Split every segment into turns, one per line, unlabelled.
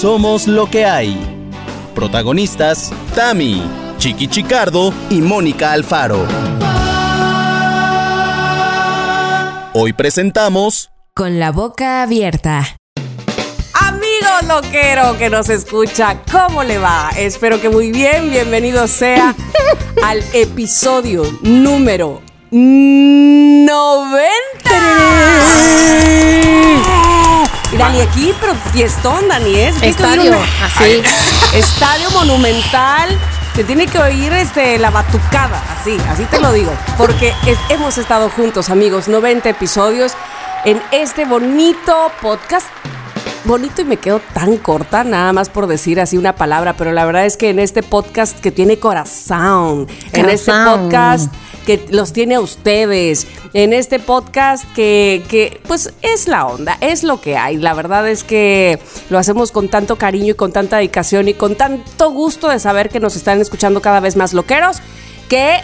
Somos lo que hay. Protagonistas, Tami, Chiqui Chicardo y Mónica Alfaro. Hoy presentamos
Con la boca abierta.
Amigo loquero que nos escucha, ¿cómo le va? Espero que muy bien, bienvenido sea al episodio número 90. Y Dani aquí, pero fiestón, Dani, ¿eh?
Estadio,
una-
así.
Estadio monumental. Te tiene que oír este, la batucada, así, así te lo digo. Porque es- hemos estado juntos, amigos, 90 episodios en este bonito podcast. Bonito y me quedo tan corta, nada más por decir así una palabra, pero la verdad es que en este podcast que tiene corazón, en este podcast que los tiene a ustedes, en este podcast que, que pues es la onda, es lo que hay. La verdad es que lo hacemos con tanto cariño y con tanta dedicación y con tanto gusto de saber que nos están escuchando cada vez más loqueros, que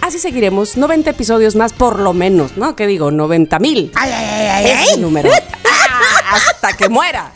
así seguiremos 90 episodios más por lo menos, ¿no? ¿Qué digo? 90 mil. Ese es el número. Hasta que muera.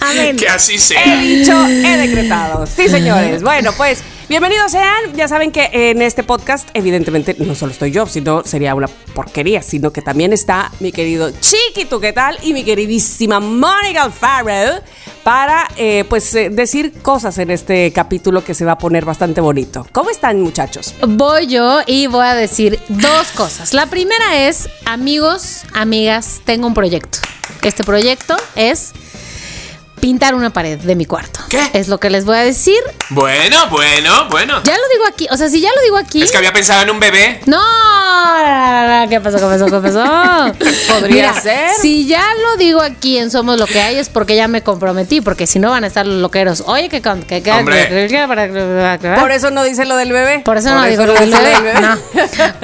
Amén.
Que así
He
sea.
dicho, he decretado. Sí, señores. Bueno, pues bienvenidos sean. Ya saben que en este podcast, evidentemente, no solo estoy yo, sino sería una porquería, sino que también está mi querido Chiquito, ¿qué tal? Y mi queridísima Mónica Alfaro para, eh, pues, eh, decir cosas en este capítulo que se va a poner bastante bonito. ¿Cómo están, muchachos?
Voy yo y voy a decir dos cosas. La primera es, amigos, amigas, tengo un proyecto. Este proyecto es pintar una pared de mi cuarto.
¿Qué?
Es lo que les voy a decir.
Bueno, bueno, bueno.
Ya lo digo aquí, o sea, si ya lo digo aquí...
Es que había pensado en un bebé.
No, ¿qué pasó? ¿Qué pasó? ¿Qué pasó?
Podría ser.
Si ya lo digo aquí en Somos lo que hay es porque ya me comprometí, porque si no van a estar los loqueros. Oye, que con que, que-
Hombre.
que-
Por eso no dice lo del bebé.
Por eso no digo lo del bebé. No.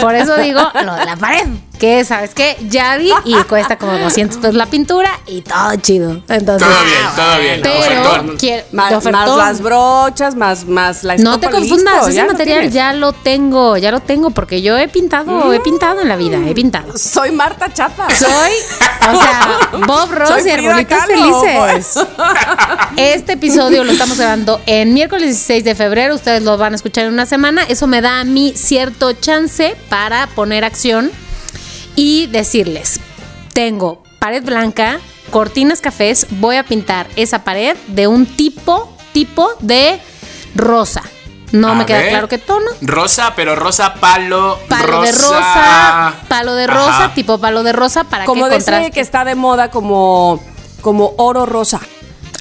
Por eso digo lo de la pared. Que, ¿sabes qué? Ya vi y cuesta como 200 pesos la pintura y todo chido. Entonces,
Todo bien, todo bien.
Pero quiero-
Más, más las brochas, más, más la
No te confundas,
listo,
ese
lo
material ya lo tengo, ya lo tengo, porque yo he pintado, he pintado en la vida, he pintado.
Soy Marta Chapa.
Soy, o sea, Bob Ross
Soy
y Arbolitos Felices. Este episodio lo estamos grabando en miércoles 16 de febrero. Ustedes lo van a escuchar en una semana. Eso me da a mí cierto chance para poner acción y decirles: tengo pared blanca, cortinas cafés. Voy a pintar esa pared de un tipo, tipo de rosa. No
A
me queda claro qué tono.
Rosa, pero rosa palo.
Palo de
rosa.
palo de rosa,
Ajá.
tipo palo de rosa para
Como
que contraste.
que está de moda como, como oro rosa.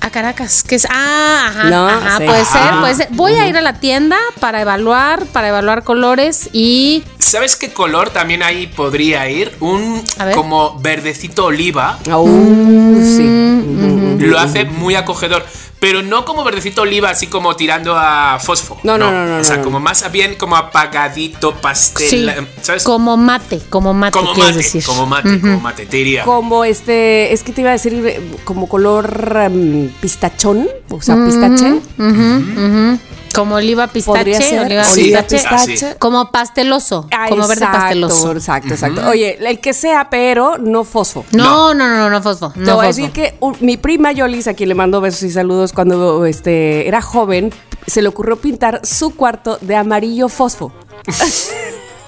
A Caracas, que es. Ah, ajá.
No,
ajá,
sí.
puede ser,
Ah.
puede ser. Voy a ir a la tienda para evaluar, para evaluar colores y.
¿Sabes qué color también ahí podría ir? Un como verdecito oliva.
Uh,
Mm,
sí.
Lo hace muy acogedor. Pero no como verdecito oliva, así como tirando a fosfo.
No, no, no, no,
O sea,
no, no.
como más bien como apagadito, pastel.
Sí,
¿Sabes?
como mate, como mate,
Como mate,
decir.
como mate, como mate, te diría.
Como este, es que te iba a decir eh, como color em, pistachón, o sea, pistache.
Ujú, ujú. Como oliva pistache,
Podría ser.
oliva
Sí,
pistache.
pistache.
Como pasteloso,
Ah,
como verde pasteloso.
Exacto, exacto. Oye, el que sea, pero no fosfo.
No, no, no, no, no, fosfo.
Te
No
voy a
fosfo.
decir que uh, mi prima Yolis, a quien le mando besos y saludos cuando este, era joven, se le ocurrió pintar su cuarto de amarillo fosfo.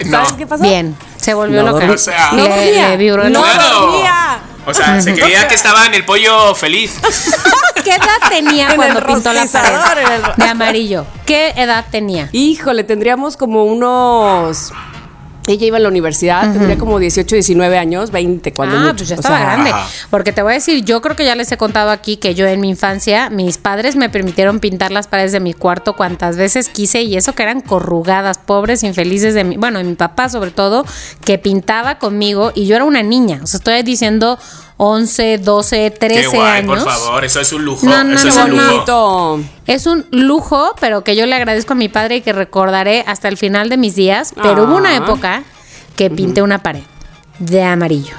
No.
¿Sabes qué pasó?
Bien, se volvió
No
loca.
O sea-
no
Le-
dormía.
le vibró el
no.
O sea, se creía que estaba en el pollo feliz.
¿Qué edad tenía
En
cuando pintó la pared de amarillo? ¿Qué edad tenía?
Híjole, tendríamos como unos... Ella iba a la universidad, tendría como 18, 19 años, 20 cuando
ah,
mucho.
pues ya
O
estaba
sea,
grande.
Ajá.
Porque te voy a decir, yo creo que ya les he contado aquí que yo en mi infancia, mis padres me permitieron pintar las paredes de mi cuarto cuantas veces quise y eso que eran corrugadas, pobres, infelices de mi, bueno, de mi papá sobre todo, que pintaba conmigo y yo era una niña. O sea, estoy diciendo 11, 12, 13
Qué guay,
años.
por favor. Eso es un lujo.
No, no,
eso
no,
es un
no.
lujo.
bonito.
Es un lujo, pero que yo le agradezco a mi padre y que recordaré hasta el final de mis días. Pero hubo una
Ah.
época que pinté una pared de amarillo,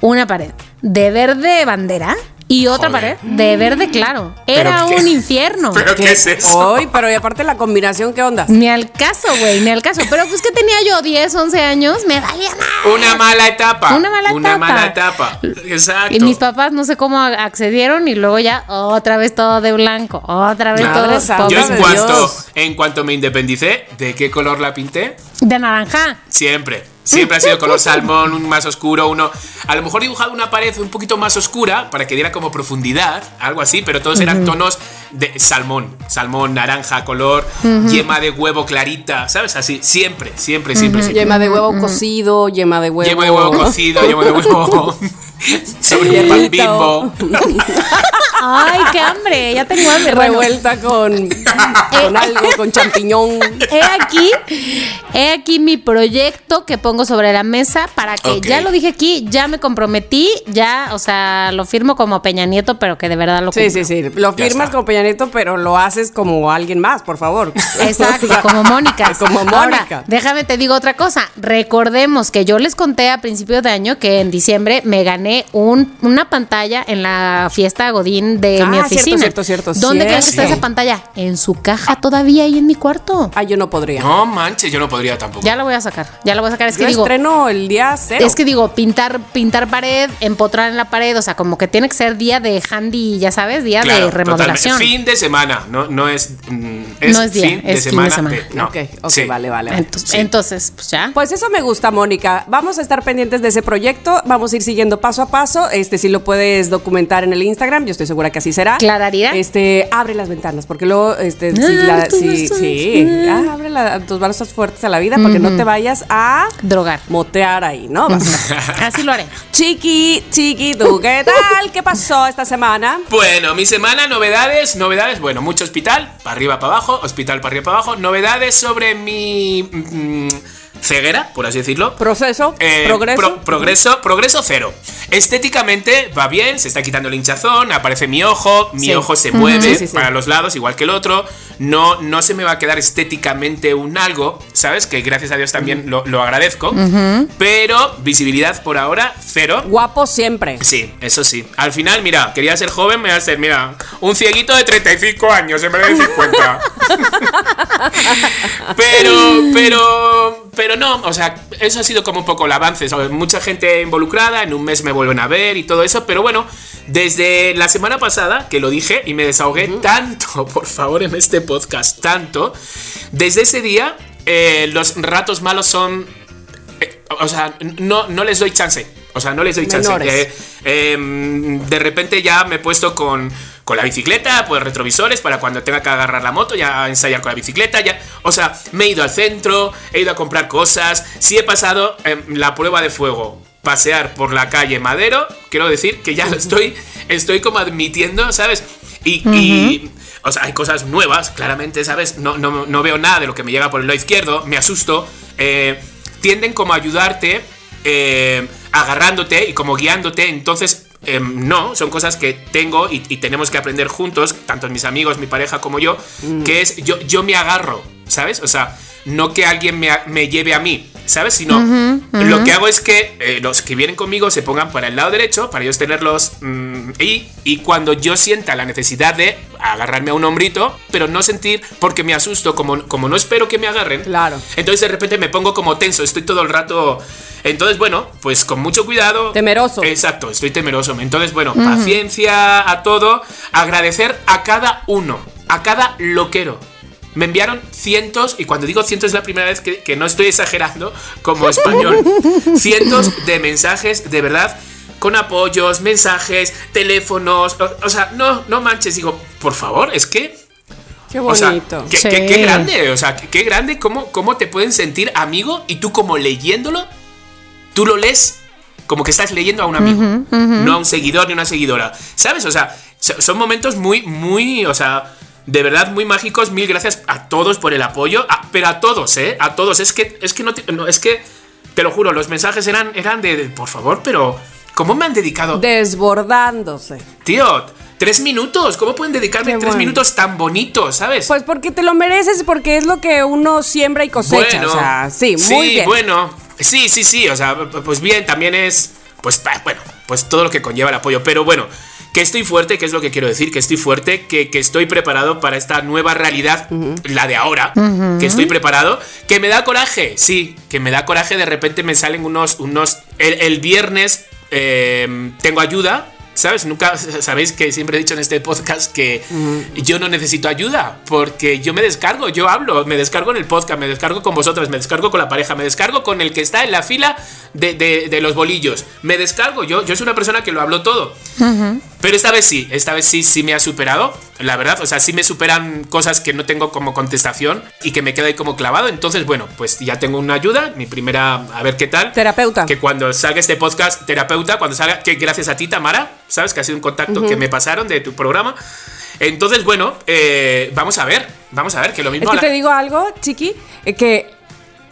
una pared de verde bandera y otra
Joder.
pared de verde claro. Era
¿Pero qué?
un infierno.
¿Pero qué es eso?
Hoy, pero y aparte la combinación, ¿qué onda?
Ni al caso, güey, ni al caso. Pero pues que tenía yo 10, 11 años, me valía nada.
Una mala etapa.
Una mala
Una
etapa.
mala etapa. Exacto.
Y mis papás no sé cómo accedieron y luego ya otra vez todo de blanco, otra vez
Madre
todo
santa
Yo
de
en
Dios.
cuanto, en cuanto me independicé, ¿de qué color la pinté?
de naranja.
Siempre. Siempre ha sido color salmón, un más oscuro, uno. A lo mejor dibujado una pared un poquito más oscura para que diera como profundidad, algo así, pero todos eran tonos de salmón. Salmón, naranja, color, yema de huevo clarita, ¿sabes? Así, siempre, siempre, siempre, siempre.
Yema de huevo cocido, yema de huevo.
Yema de huevo cocido, yema de huevo. sobre un pan bimbo.
Ay, qué hambre, ya tengo hambre. Bueno,
Revuelta con, con algo, con champiñón.
he aquí, he aquí mi proyecto que pongo sobre la mesa para que, ya lo dije aquí, ya me comprometí, ya, o sea, lo firmo como Peña Nieto, pero que de verdad lo
Sí,
cumpla.
sí, sí. Lo
Ya
firmas
está.
como Peña Nieto, pero lo haces como alguien más, por favor.
Exacto,
O sea,
como Mónica.
Como Mónica.
Ahora, déjame te digo otra cosa. Recordemos que yo les conté a principios de año que en diciembre me gané un, una pantalla en la fiesta Godín de
Ah,
mi
cierto,
oficina.
cierto, cierto,
¿Dónde creen que está
cierto.
esa pantalla? En su caja todavía ahí en mi cuarto.
Ah, yo no podría.
No manches, yo no podría tampoco.
Ya la voy a sacar. Ya la voy a sacar. Es
yo
que digo.
estreno el día cero.
Es que digo, pintar, pintar pared, empotrar en la pared, o sea, como que tiene que ser día de handy, ya sabes, día
Claro,
de remodelación.
Fin de semana, no, no es. mm,
No es día, es fin de semana.
de- no.
Ok, ok,
Sí.
vale, vale. vale.
Entonces,
Sí.
entonces, pues ya.
Pues eso me gusta, Mónica. Vamos a estar pendientes de ese proyecto. Vamos a ir siguiendo paso a paso. Este, si lo puedes documentar en el Instagram, yo estoy segura que así será.
Clararía.
Este, abre las ventanas, porque luego, este, si
Ah,
la- si-
estás-
sí, ah, abre la- tus brazos fuertes a la vida, porque no te vayas a
Drogar.
motear ahí, ¿no?
Así lo haré.
Chiqui, chiqui, ¿tú qué tal? ¿Qué pasó esta semana?
Bueno, mi semana, novedades, novedades. Bueno, mucho hospital, para arriba, para abajo, hospital, para arriba, para abajo. Novedades sobre mi mm, ceguera, por así decirlo.
¿Proceso?
Eh,
¿Progreso?
pro- progreso, progreso cero. Estéticamente va bien, se está quitando el hinchazón, aparece mi ojo, mi
Sí.
ojo se mueve
Sí, sí, sí.
para los lados, igual que el otro. No, no se me va a quedar estéticamente un algo, ¿sabes? Que gracias a Dios también lo, lo agradezco. Pero visibilidad por ahora, cero.
Guapo siempre.
Sí, eso sí. Al final, mira, quería ser joven, me voy a ser, mira, un cieguito de 35 años en vez de 50. pero, pero, pero no, o sea, eso ha sido como un poco el avance. ¿sabes? Mucha gente involucrada, en un mes me vuelven a ver y todo eso, pero bueno, desde la semana pasada, que lo dije y me desahogué tanto, por favor, en este podcast, tanto, desde ese día, eh, los ratos malos son eh, o sea, no, no les doy chance. O sea, no les doy chance. Eh, eh, de repente ya me he puesto con, con la bicicleta, pues retrovisores para cuando tenga que agarrar la moto, ya ensayar con la bicicleta. Ya, o sea, me he ido al centro, he ido a comprar cosas. Si he pasado em, la prueba de fuego, pasear por la calle Madero, quiero decir que ya lo estoy, estoy como admitiendo, ¿sabes? Y, y, o sea, hay cosas nuevas, claramente, ¿sabes? No, no, no veo nada de lo que me llega por el lado izquierdo, me asusto. eh, tienden como a ayudarte eh, agarrándote y como guiándote. Entonces, em, no, son cosas que tengo y, y tenemos que aprender juntos, tanto mis amigos, mi pareja como yo, que es yo, yo me agarro, ¿sabes? O sea, no que alguien me, me lleve a mí, ¿sabes? Sino lo que hago es que eh, los que vienen conmigo se pongan para el lado derecho, para ellos tenerlos mm, y, y cuando yo sienta la necesidad de agarrarme a un hombrito, pero no sentir porque me asusto, como, como no espero que me agarren,
Claro.
entonces de repente me pongo como tenso, estoy todo el rato. Entonces, bueno, pues con mucho cuidado.
Temeroso.
Exacto, estoy temeroso. Entonces, bueno, paciencia a todo. Agradecer a cada uno, a cada loquero. Me enviaron cientos, y cuando digo cientos es la primera vez que, que no estoy exagerando como español. cientos de mensajes, de verdad, con apoyos, mensajes, teléfonos. O, o sea, no, no manches, digo, por favor, es que
Qué
o sea,
bonito.
qué,
Sí.
qué- qué grande, o sea, qué, qué grande cómo, cómo te pueden sentir amigo y tú como leyéndolo, tú lo lees como que estás leyendo a un amigo, no a un seguidor ni una seguidora. ¿Sabes? O sea, so- son momentos muy, muy, o sea, de verdad muy mágicos. Mil gracias a todos por el apoyo, a- pero a todos, ¿eh? A todos. Es que, es que no, no, es que, te lo juro, los mensajes eran, eran de, de, por favor, pero ¿cómo me han dedicado?
Desbordándose.
Tío, tres minutos, ¿cómo pueden dedicarme
Qué
tres
bueno.
minutos tan bonitos, ¿sabes?
Pues porque te lo mereces, porque es lo que uno siembra y cosecha. o sea, sí, muy bien.
bueno, sí, sí, sí, o sea, pues bien, también es, pues bueno, pues todo lo que conlleva el apoyo, pero bueno, que estoy fuerte, que es lo que quiero decir, que estoy fuerte, que, que estoy preparado para esta nueva realidad, la de ahora, que estoy preparado, que me da coraje, sí, que me da coraje, de repente me salen unos, unos, el, el viernes eh, tengo ayuda. ¿Sabes? Nunca sabéis que siempre he dicho en este podcast que yo no necesito ayuda porque yo me descargo, yo hablo, me descargo en el podcast, me descargo con vosotras, me descargo con la pareja, me descargo con el que está en la fila de, de- de los bolillos, me descargo, yo, yo soy una persona que lo hablo todo. Pero esta vez sí, esta vez sí, sí me ha superado, la verdad, o sea, sí me superan cosas que no tengo como contestación y que me quedo ahí como clavado. Entonces, bueno, pues ya tengo una ayuda, mi primera, a ver qué tal.
Terapeuta.
Que cuando salga este podcast, terapeuta, cuando salga, que gracias a ti, Tamara, ¿sabes? Que ha sido un contacto que me pasaron de tu programa. Entonces, bueno, eh, vamos a ver, vamos a ver, que lo
Es
mismo...
que te digo algo, Chiqui, eh, que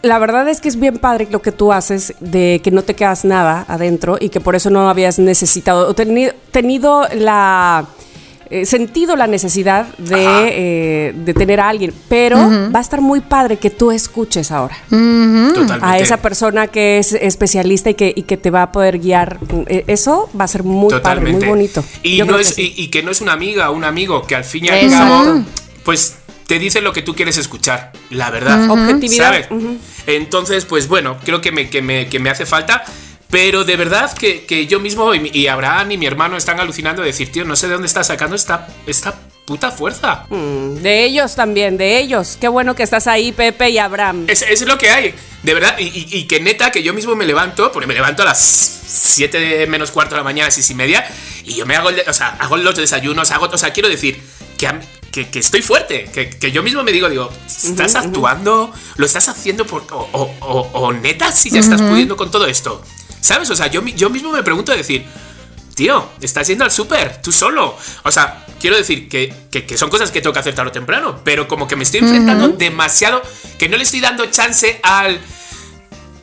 la verdad es que es bien padre lo que tú haces de que no te quedas nada adentro y que por eso no habías necesitado o teni- tenido la eh, sentido la necesidad de, eh, de tener a alguien, pero va a estar muy padre que tú escuches ahora
Totalmente.
a esa persona que es especialista y que, y que te va a poder guiar. Eh, Eso va a ser muy padre, muy bonito.
Y,
Yo
no es,
que sí.
y, y que no es una amiga o un amigo, que al fin y al
Exacto.
cabo, pues te dice lo que tú quieres escuchar, la verdad.
Objetividad.
¿Sabes? Entonces, pues bueno, creo que me, que me, que me hace falta. Pero de verdad que, que yo mismo y, Abraham y mi hermano están alucinando de decir, tío, no sé de dónde está sacando esta, esta puta fuerza.
Mm, De ellos también, de ellos. Qué bueno que estás ahí, Pepe y Abraham.
Es, es lo que hay, de verdad. Y, y- y que neta, que yo mismo me levanto, porque me levanto a las 7 menos cuarto de la mañana, 6 y media, y yo me hago, el o sea, hago los desayunos, hago, o sea, quiero decir que, a que, que estoy fuerte, que, que yo mismo me digo, digo, ¿estás actuando? ¿Lo estás haciendo por, o, o- o- o neta si ya estás pudiendo con todo esto? ¿Sabes? O sea, yo, yo mismo me pregunto decir, tío, estás yendo al súper, tú solo. O sea, quiero decir que, que- que son cosas que tengo que hacer tarde o temprano, pero como que me estoy enfrentando demasiado, que no le estoy dando chance al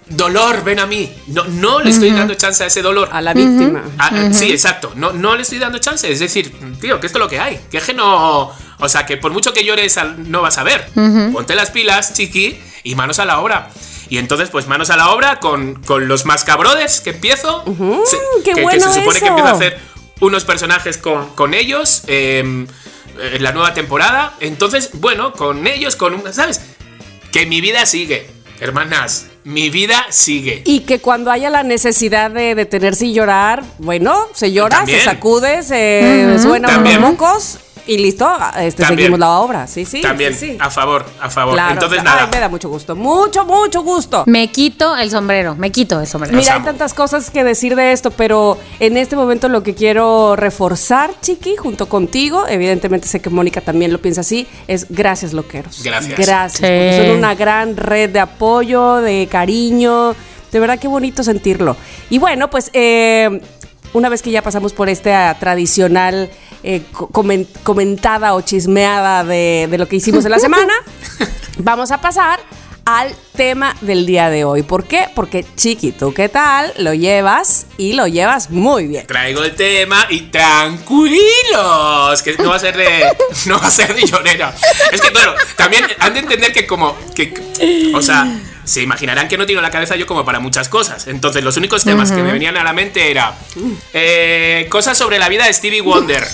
dolor, ven a mí. No, no le estoy dando chance a ese dolor.
A la víctima.
Ah, Sí, exacto. No, no le estoy dando chance. Es decir, tío, que esto es lo que hay. Que es que no. O sea, que por mucho que llores, al- no vas a ver. Ponte las pilas, chiqui, y manos a la obra. Y entonces, pues manos a la obra con, con los Mascabrothers que empiezo. Se-
qué
que, que
bueno
se supone
eso.
que empiezo a hacer unos personajes con, con ellos eh, en la nueva temporada. Entonces, bueno, con ellos, con un. ¿Sabes? Que mi vida sigue, hermanas. Mi vida sigue.
Y que cuando haya la necesidad de detenerse y llorar, bueno, se llora,
También.
se sacude, se suena los
También.
mocos y listo, este,
También.
seguimos la obra. Sí, sí.
También,
sí, sí.
a favor, a favor.
Claro.
Entonces, nada.
me da mucho gusto. Mucho, mucho gusto.
Me quito el sombrero, me quito el sombrero.
Mira, hay tantas cosas que decir de esto, pero en este momento lo que quiero reforzar, Chiqui, junto contigo, evidentemente sé que Mónica también lo piensa así, es gracias, loqueros.
Gracias.
Gracias.
Sí.
porque son una gran red de apoyo, de cariño. De verdad, qué bonito sentirlo. Y bueno, pues eh, una vez que ya pasamos por esta tradicional eh, co- comen- comentada o chismeada de, de lo que hicimos en la semana, vamos a pasar al tema del día de hoy. ¿Por qué? Porque chiquito, ¿qué tal? Lo llevas y lo llevas muy bien.
Traigo el tema y tranquilos, que no va a ser de no va a ser de llorera. Es que claro, también han de entender que como que o sea, se imaginarán que no tiro la cabeza yo como para muchas cosas. Entonces, los únicos temas que me venían a la mente era eh, cosas sobre la vida de Stevie Wonder.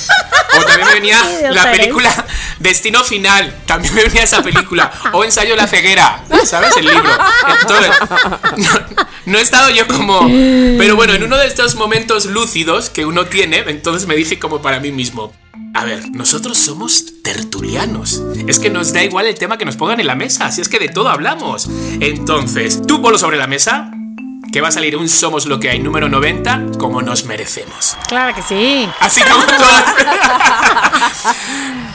O también me venía la película Destino Final. También me venía esa película. O Ensayo de la ceguera. ¿Sabes? El libro. Entonces, no, no he estado yo como. Pero bueno, en uno de estos momentos lúcidos que uno tiene, entonces me dije como para mí mismo. A ver, nosotros somos tertulianos. Es que nos da igual el tema que nos pongan en la mesa, si es que de todo hablamos. Entonces, tú polo sobre la mesa, que va a salir un Somos lo que hay número 90, como nos merecemos.
Claro que sí.
Así como todas.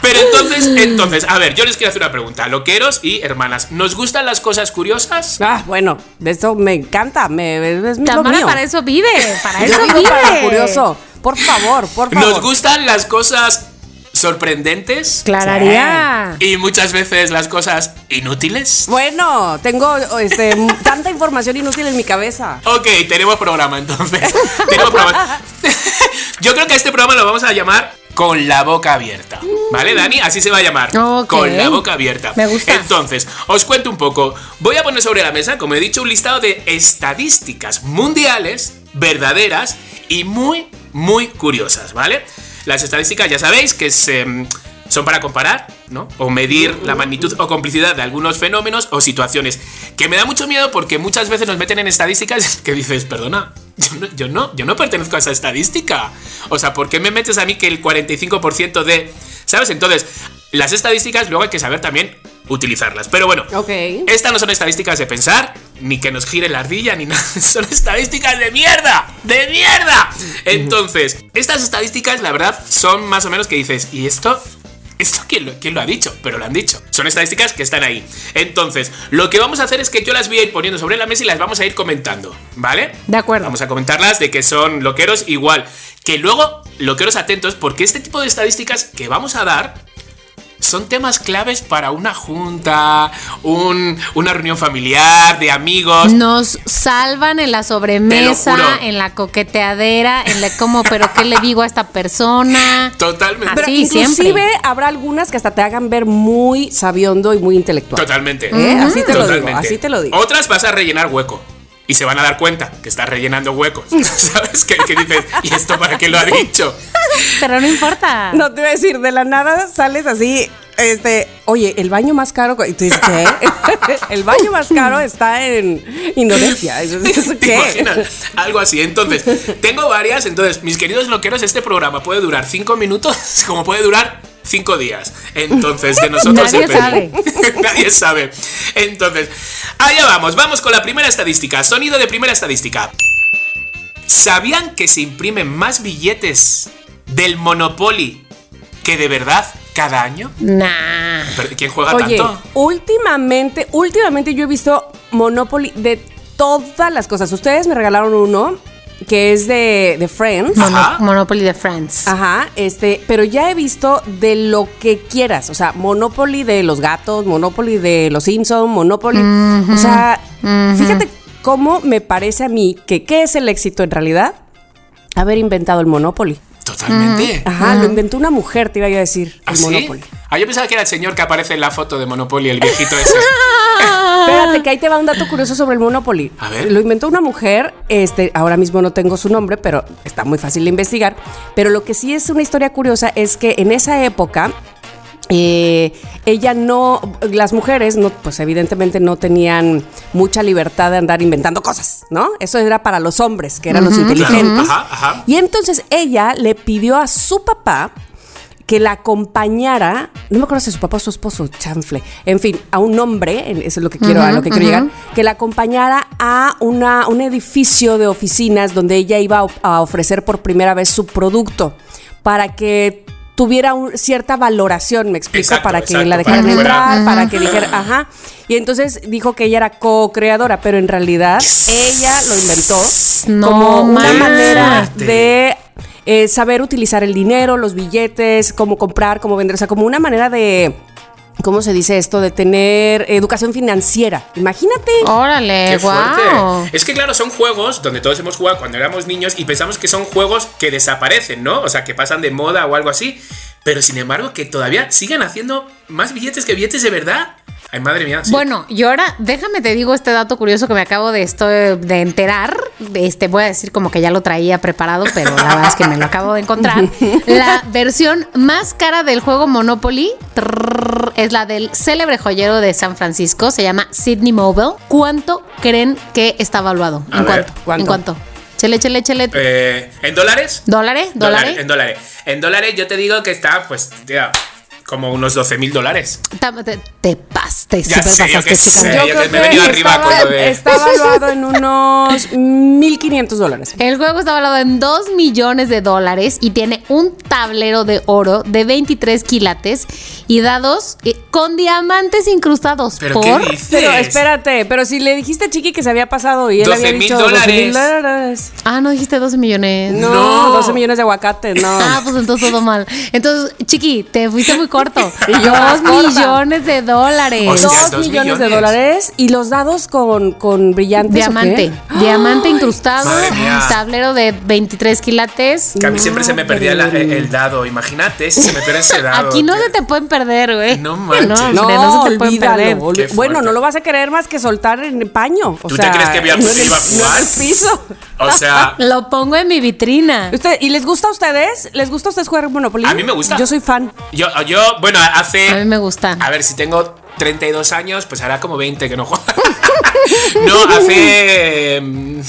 Pero entonces, entonces, a ver, yo les quiero hacer una pregunta. Loqueros y hermanas, ¿nos gustan las cosas curiosas?
Ah, bueno, de eso me encanta, me, es lo
Tamara
mío.
para eso vive, para eso vive.
para lo curioso. Por favor, por favor.
¿Nos gustan las cosas sorprendentes?
Clararía.
Y muchas veces las cosas inútiles.
Bueno, tengo este, tanta información inútil en mi cabeza.
Ok, tenemos programa entonces. tenemos programa. Yo creo que este programa lo vamos a llamar Con la boca abierta. ¿Vale, Dani? Así se va a llamar. Con la boca abierta.
Me gusta.
Entonces, os cuento un poco. Voy a poner sobre la mesa, como he dicho, un listado de estadísticas mundiales verdaderas y muy, muy curiosas, ¿vale? Las estadísticas ya sabéis que se, mm, son para comparar, ¿no? O medir la magnitud o complicidad de algunos fenómenos o situaciones. Que me da mucho miedo porque muchas veces nos meten en estadísticas que dices, perdona, yo no, yo no, yo no pertenezco a esa estadística. O sea, ¿por qué me metes a mí que el 45% de... ¿Sabes? Entonces, las estadísticas luego hay que saber también utilizarlas. Pero bueno, estas no son estadísticas de pensar, ni que nos gire la ardilla, ni nada. Son estadísticas de mierda, de mierda. Entonces, estas estadísticas, la verdad, son más o menos que dices, ¿y esto? ¿Esto quién lo, quién lo ha dicho? Pero lo han dicho. Son estadísticas que están ahí. Entonces, lo que vamos a hacer es que yo las voy a ir poniendo sobre la mesa y las vamos a ir comentando, ¿vale?
De acuerdo.
Vamos a comentarlas de que son loqueros igual. Que luego, loqueros atentos, porque este tipo de estadísticas que vamos a dar son temas claves para una junta, un- una reunión familiar, de amigos.
Nos salvan en la sobremesa, en la coqueteadera, en la cómo, pero qué le digo a esta persona.
Totalmente.
Pero inclusive
siempre.
habrá algunas que hasta te hagan ver muy sabiondo y muy intelectual.
Totalmente.
¿Eh? Así te lo digo,
Totalmente.
así te lo digo.
Otras vas a rellenar hueco. Y se van a dar cuenta que estás rellenando huecos. ¿Sabes? Que, que dices, ¿y esto para qué lo ha dicho?
Pero no importa.
No te voy a decir, de la nada sales así, este, oye, el baño más caro, y tú dices, ¿qué? el baño más caro está en Indonesia. ¿Eso, eso
¿Te
qué?
imaginas? Algo así. Entonces, tengo varias. Entonces, mis queridos loqueros, este programa puede durar cinco minutos como puede durar cinco días. Entonces, de nosotros
Nadie
depende. Nadie sabe. Entonces, allá vamos. Vamos con la primera estadística. Sonido de primera estadística. ¿Sabían que se imprimen más billetes del Monopoly que de verdad cada año?
Nah.
Pero, ¿Quién juega
Oye,
tanto?
últimamente, últimamente yo he visto Monopoly de todas las cosas. Ustedes me regalaron uno que es de, de Friends.
Mono-. Monopoly de Friends.
Ajá, este, pero ya he visto de lo que quieras, o sea, Monopoly de los gatos, Monopoly de los Simpson, Monopoly, o sea, fíjate cómo me parece a mí que qué es el éxito en realidad, haber inventado el Monopoly.
Totalmente.
Ajá, lo inventó una mujer, te iba yo a decir,
¿Ah,
el
sí?
Monopoly.
Ah, yo pensaba que era el señor que aparece en la foto de Monopoly, el viejito ese.
Espérate, que ahí te va un dato curioso sobre el Monopoly.
A ver.
Lo inventó una mujer, este, ahora mismo no tengo su nombre, pero está muy fácil de investigar. Pero lo que sí es una historia curiosa es que en esa época eh, ella no, las mujeres, no, pues evidentemente no tenían mucha libertad de andar inventando cosas, ¿no? Eso era para los hombres, que eran los inteligentes.
Ajá, ajá.
Y entonces ella le pidió a su papá que la acompañara, no me acuerdo si su papá o su esposo, chanfle, en fin, a un hombre, eso es lo que quiero, a lo que quiero llegar, que la acompañara a una, un edificio de oficinas donde ella iba a, ofrecer por primera vez su producto para que tuviera un- cierta valoración, me explico,
Exacto,
para que
exacto,
la
para
dejaran
que fuera-
entrar, para que dijera, ajá. Y entonces dijo que ella era co-creadora, pero en realidad ella lo inventó
No
como una manera de eh, saber utilizar el dinero, los billetes, cómo comprar, cómo vender, o sea, como una manera de, ¿cómo se dice esto? De tener educación financiera. Imagínate.
Órale,
Qué fuerte.
wow.
Es que claro, son juegos donde todos hemos jugado cuando éramos niños y pensamos que son juegos que desaparecen, ¿no? O sea, que pasan de moda o algo así. Pero sin embargo, que todavía siguen haciendo más billetes que billetes de verdad. Ay, madre mía. sí.
Bueno, y ahora déjame te digo este dato curioso que me acabo de esto de enterar. Este voy a decir como que ya lo traía preparado, pero la verdad es que me lo acabo de encontrar. La versión más cara del juego Monopoly trrr, es la del célebre joyero de San Francisco, se llama Sydney Mobile. ¿Cuánto creen que está evaluado?
A
¿En
ver,
cuánto?
¿cuánto?
¿En cuánto? Chele, chele, chele.
Eh, ¿En dólares?
¿Dólares? ¿Dólares?
En dólares. En dólares yo te digo que está, pues, tía, como unos 12 mil dólares.
Te, te pas, te
Ya
super
sé, yo
pasaste,
yo que me he venido arriba
estaba,
con lo de-
está evaluado en unos 1.500 dólares.
El juego está valorado en 2 millones de dólares y tiene un tablero de oro de 23 quilates y dados eh, con diamantes incrustados
¿Pero
por...
qué dices?
Pero espérate, pero si le dijiste a Chiqui que se había pasado y él
12
había
mil
dicho
dólares.
12 mil dólares.
Ah, no dijiste 12 millones.
No,
No.
12 millones de aguacate, no.
Ah, pues entonces todo mal. Entonces, Chiqui, te fuiste muy corto. corto.
Y yo
Dos millones de dólares.
Dos,
dos
millones, de dólares y los dados con, con brillantes. ¿o
Diamante,
qué?
diamante incrustado,
Madre mía.
tablero de 23 quilates.
Que a mí siempre se me perdía la- el, dado. Imagínate si se me pierde ese dado.
Aquí no
que-
se te pueden perder, güey.
No manches.
No,
No,
hombre, no se te pueden perder.
Bueno, no lo vas a querer más que soltar en el paño. O
¿Tú
sea,
te crees que voy a
en
iba a jugar?
el piso.
O sea,
Lo pongo en mi vitrina.
Usted- ¿Y les gusta a ustedes? ¿Les gusta a ustedes jugar Monopoly?
A mí me gusta.
Yo soy fan.
yo, yo, bueno, hace.
A mí me gusta.
A ver, si tengo 32 años, pues hará como 20 que no juego. no, hace. mm,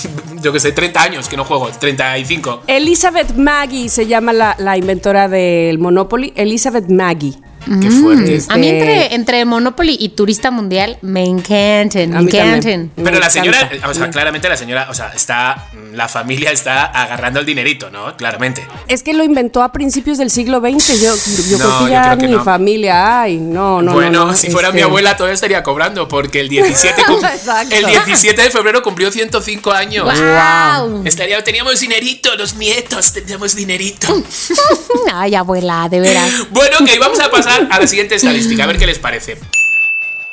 Yo que sé, 30 años que no juego, 35.
Elizabeth Maggie se llama la, la inventora del Monopoly. Elizabeth Maggie.
Qué fuerte.
Este-
A mí entre, entre Monopoly y Turista Mundial me encantan, me encantan.
Pero la señora, o sea, claramente la señora, o sea, está. La familia está agarrando el dinerito, ¿no? Claramente.
Es que lo inventó a principios del siglo XX. Yo, yo
No,
creo que
yo
ya
creo que
ni
no.
familia. Ay, no, no.
bueno,
no, no,
si fuera
este-
mi abuela todavía estaría cobrando, porque el 17, cum-
Exacto.
el 17 de febrero cumplió 105 años.
¡Wow!
Estaría, teníamos dinerito, los nietos teníamos dinerito.
Ay, abuela, de veras.
Bueno, ok, vamos a pasar a la siguiente estadística, a ver qué les parece.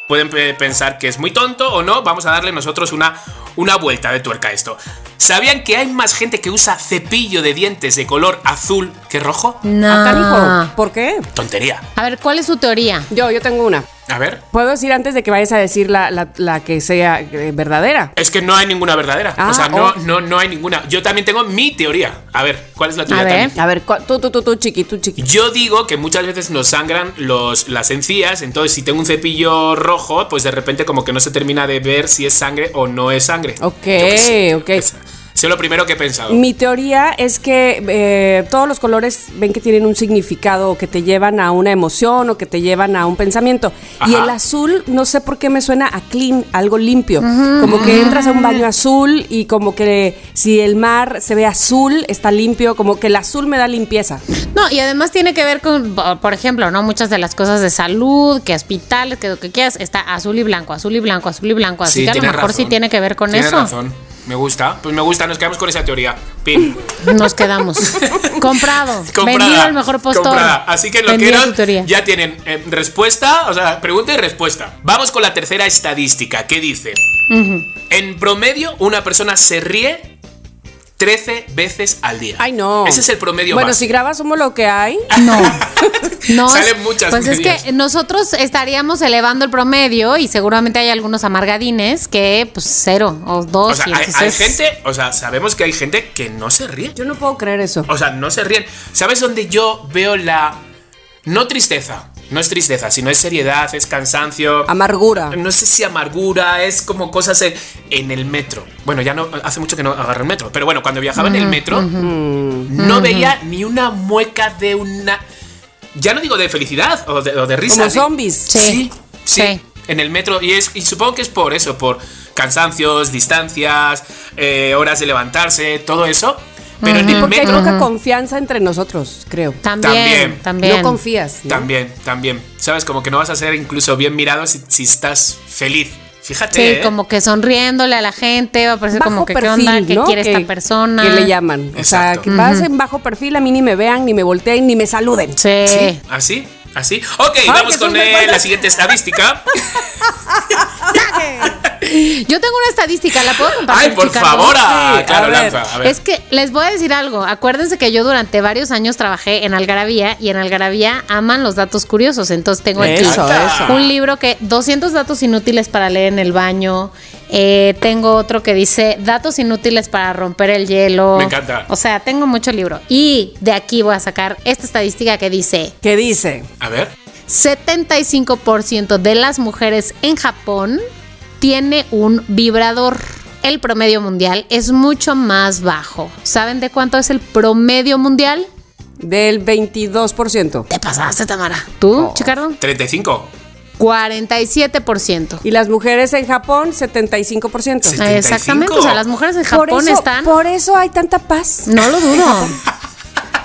Pueden pe- pensar que es muy tonto o no, vamos a darle nosotros una, una vuelta de tuerca a esto. ¿Sabían que hay más gente que usa cepillo de dientes de color azul que rojo?
No.
Ah. ¿Por qué?
Tontería.
A ver, ¿cuál es su teoría?
Yo, yo tengo una.
A ver.
Puedo decir antes de que vayas a decir la, la- la que sea eh, verdadera.
Es que no hay ninguna verdadera.
Ah,
o sea, no,
oh.
no, no hay ninguna. Yo también tengo mi teoría. A ver, ¿cuál es la tuya
A ver.
A ver, tú, tú, tú, tú, chiqui, tú, chiqui.
Yo digo que muchas veces nos sangran los, las encías, entonces si tengo un cepillo rojo, pues de repente como que no se termina de ver si es sangre o no es sangre.
Ok, ok.
Es, es lo primero que he pensado.
Mi teoría es que eh, todos los colores ven que tienen un significado o que te llevan a una emoción o que te llevan a un pensamiento. Y el azul, no sé por qué me suena a clean, algo limpio. Como que entras a un baño azul y como que si el mar se ve azul, está limpio, como que el azul me da limpieza.
No, y además tiene que ver con, por ejemplo, ¿no? Muchas de las cosas de salud, que hospitales, que lo que quieras, está azul y blanco, azul y blanco, azul y blanco. Así que a lo mejor sí tiene que ver con
Tienes
eso.
razón. Me gusta. Pues me gusta, nos quedamos con esa teoría. Pin.
Nos quedamos. Comprado.
Comprada,
Vendido el mejor postor.
comprada. Así que lo
teoría.
Ya tienen eh, respuesta, o sea, pregunta y respuesta. Vamos con la tercera estadística. ¿Qué dice? En promedio, una persona se ríe 13 veces al día.
Ay, no.
Ese es el promedio
Bueno,
básico.
si grabas somos lo que hay.
No. No,
Salen muchas
Pues es que nosotros estaríamos elevando el promedio y seguramente hay algunos amargadines que, pues, cero o dos.
O sea,
y
hay, hay gente, o sea, sabemos que hay gente que no se ríe.
Yo no puedo creer eso.
O sea, no se ríen. ¿Sabes dónde yo veo la. No tristeza, no es tristeza, sino es seriedad, es cansancio.
Amargura.
No sé si amargura, es como cosas en, en el metro. Bueno, ya no, hace mucho que no agarro el metro, pero bueno, cuando viajaba en el metro, no veía ni una mueca de una. Ya no digo de felicidad o de, o de risa.
Como zombies.
Sí, sí,
Sí.
En el metro, y, es, y supongo que es por eso, por cansancios, distancias, eh, horas de levantarse, todo eso. Pero en el
Porque hay
metro.
poca confianza entre nosotros, creo.
También,
También.
también.
No confías. ¿no?
También, también. Sabes, como que no vas a ser incluso bien mirado si, si estás feliz. Fíjate.
Sí,
¿eh?
como que sonriéndole a la gente, va a parecer
Bajo
como que qué
perfil,
onda, qué
¿no?
quiere
Que-
esta persona.
Que le llaman. O sea,
Exacto.
que vas en bajo perfil, a mí ni me vean, ni me volteen, ni me saluden.
Sí.
Sí, así, así. Ok, vamos con eh, la siguiente estadística.
Yo tengo una estadística, ¿la puedo compartir?
Ay, por favor, a
Sí,
Clara
a ver.
Lanza. A ver.
Es que les voy a decir algo. Acuérdense que yo durante varios años trabajé en Algarabía y en Algarabía aman los datos curiosos. Entonces tengo aquí
eso.
un libro que 200 datos inútiles para leer en el baño. Eh, tengo otro que dice datos inútiles para romper el hielo.
Me encanta.
O sea, tengo mucho libro. Y de aquí voy a sacar esta estadística que dice
¿Qué dice?
A ver.
75% de las mujeres en Japón tiene un vibrador. El promedio mundial es mucho más bajo. ¿Saben de cuánto es el promedio mundial?
Del 22%.
Te pasaste, Tamara. ¿Tú, Chicardo?
35.
47%.
Y las mujeres en Japón, 75%.
Sí.
Ah, Exactamente, o sea, las mujeres en
Por
Japón
eso,
están...
por eso hay tanta paz.
No lo dudo.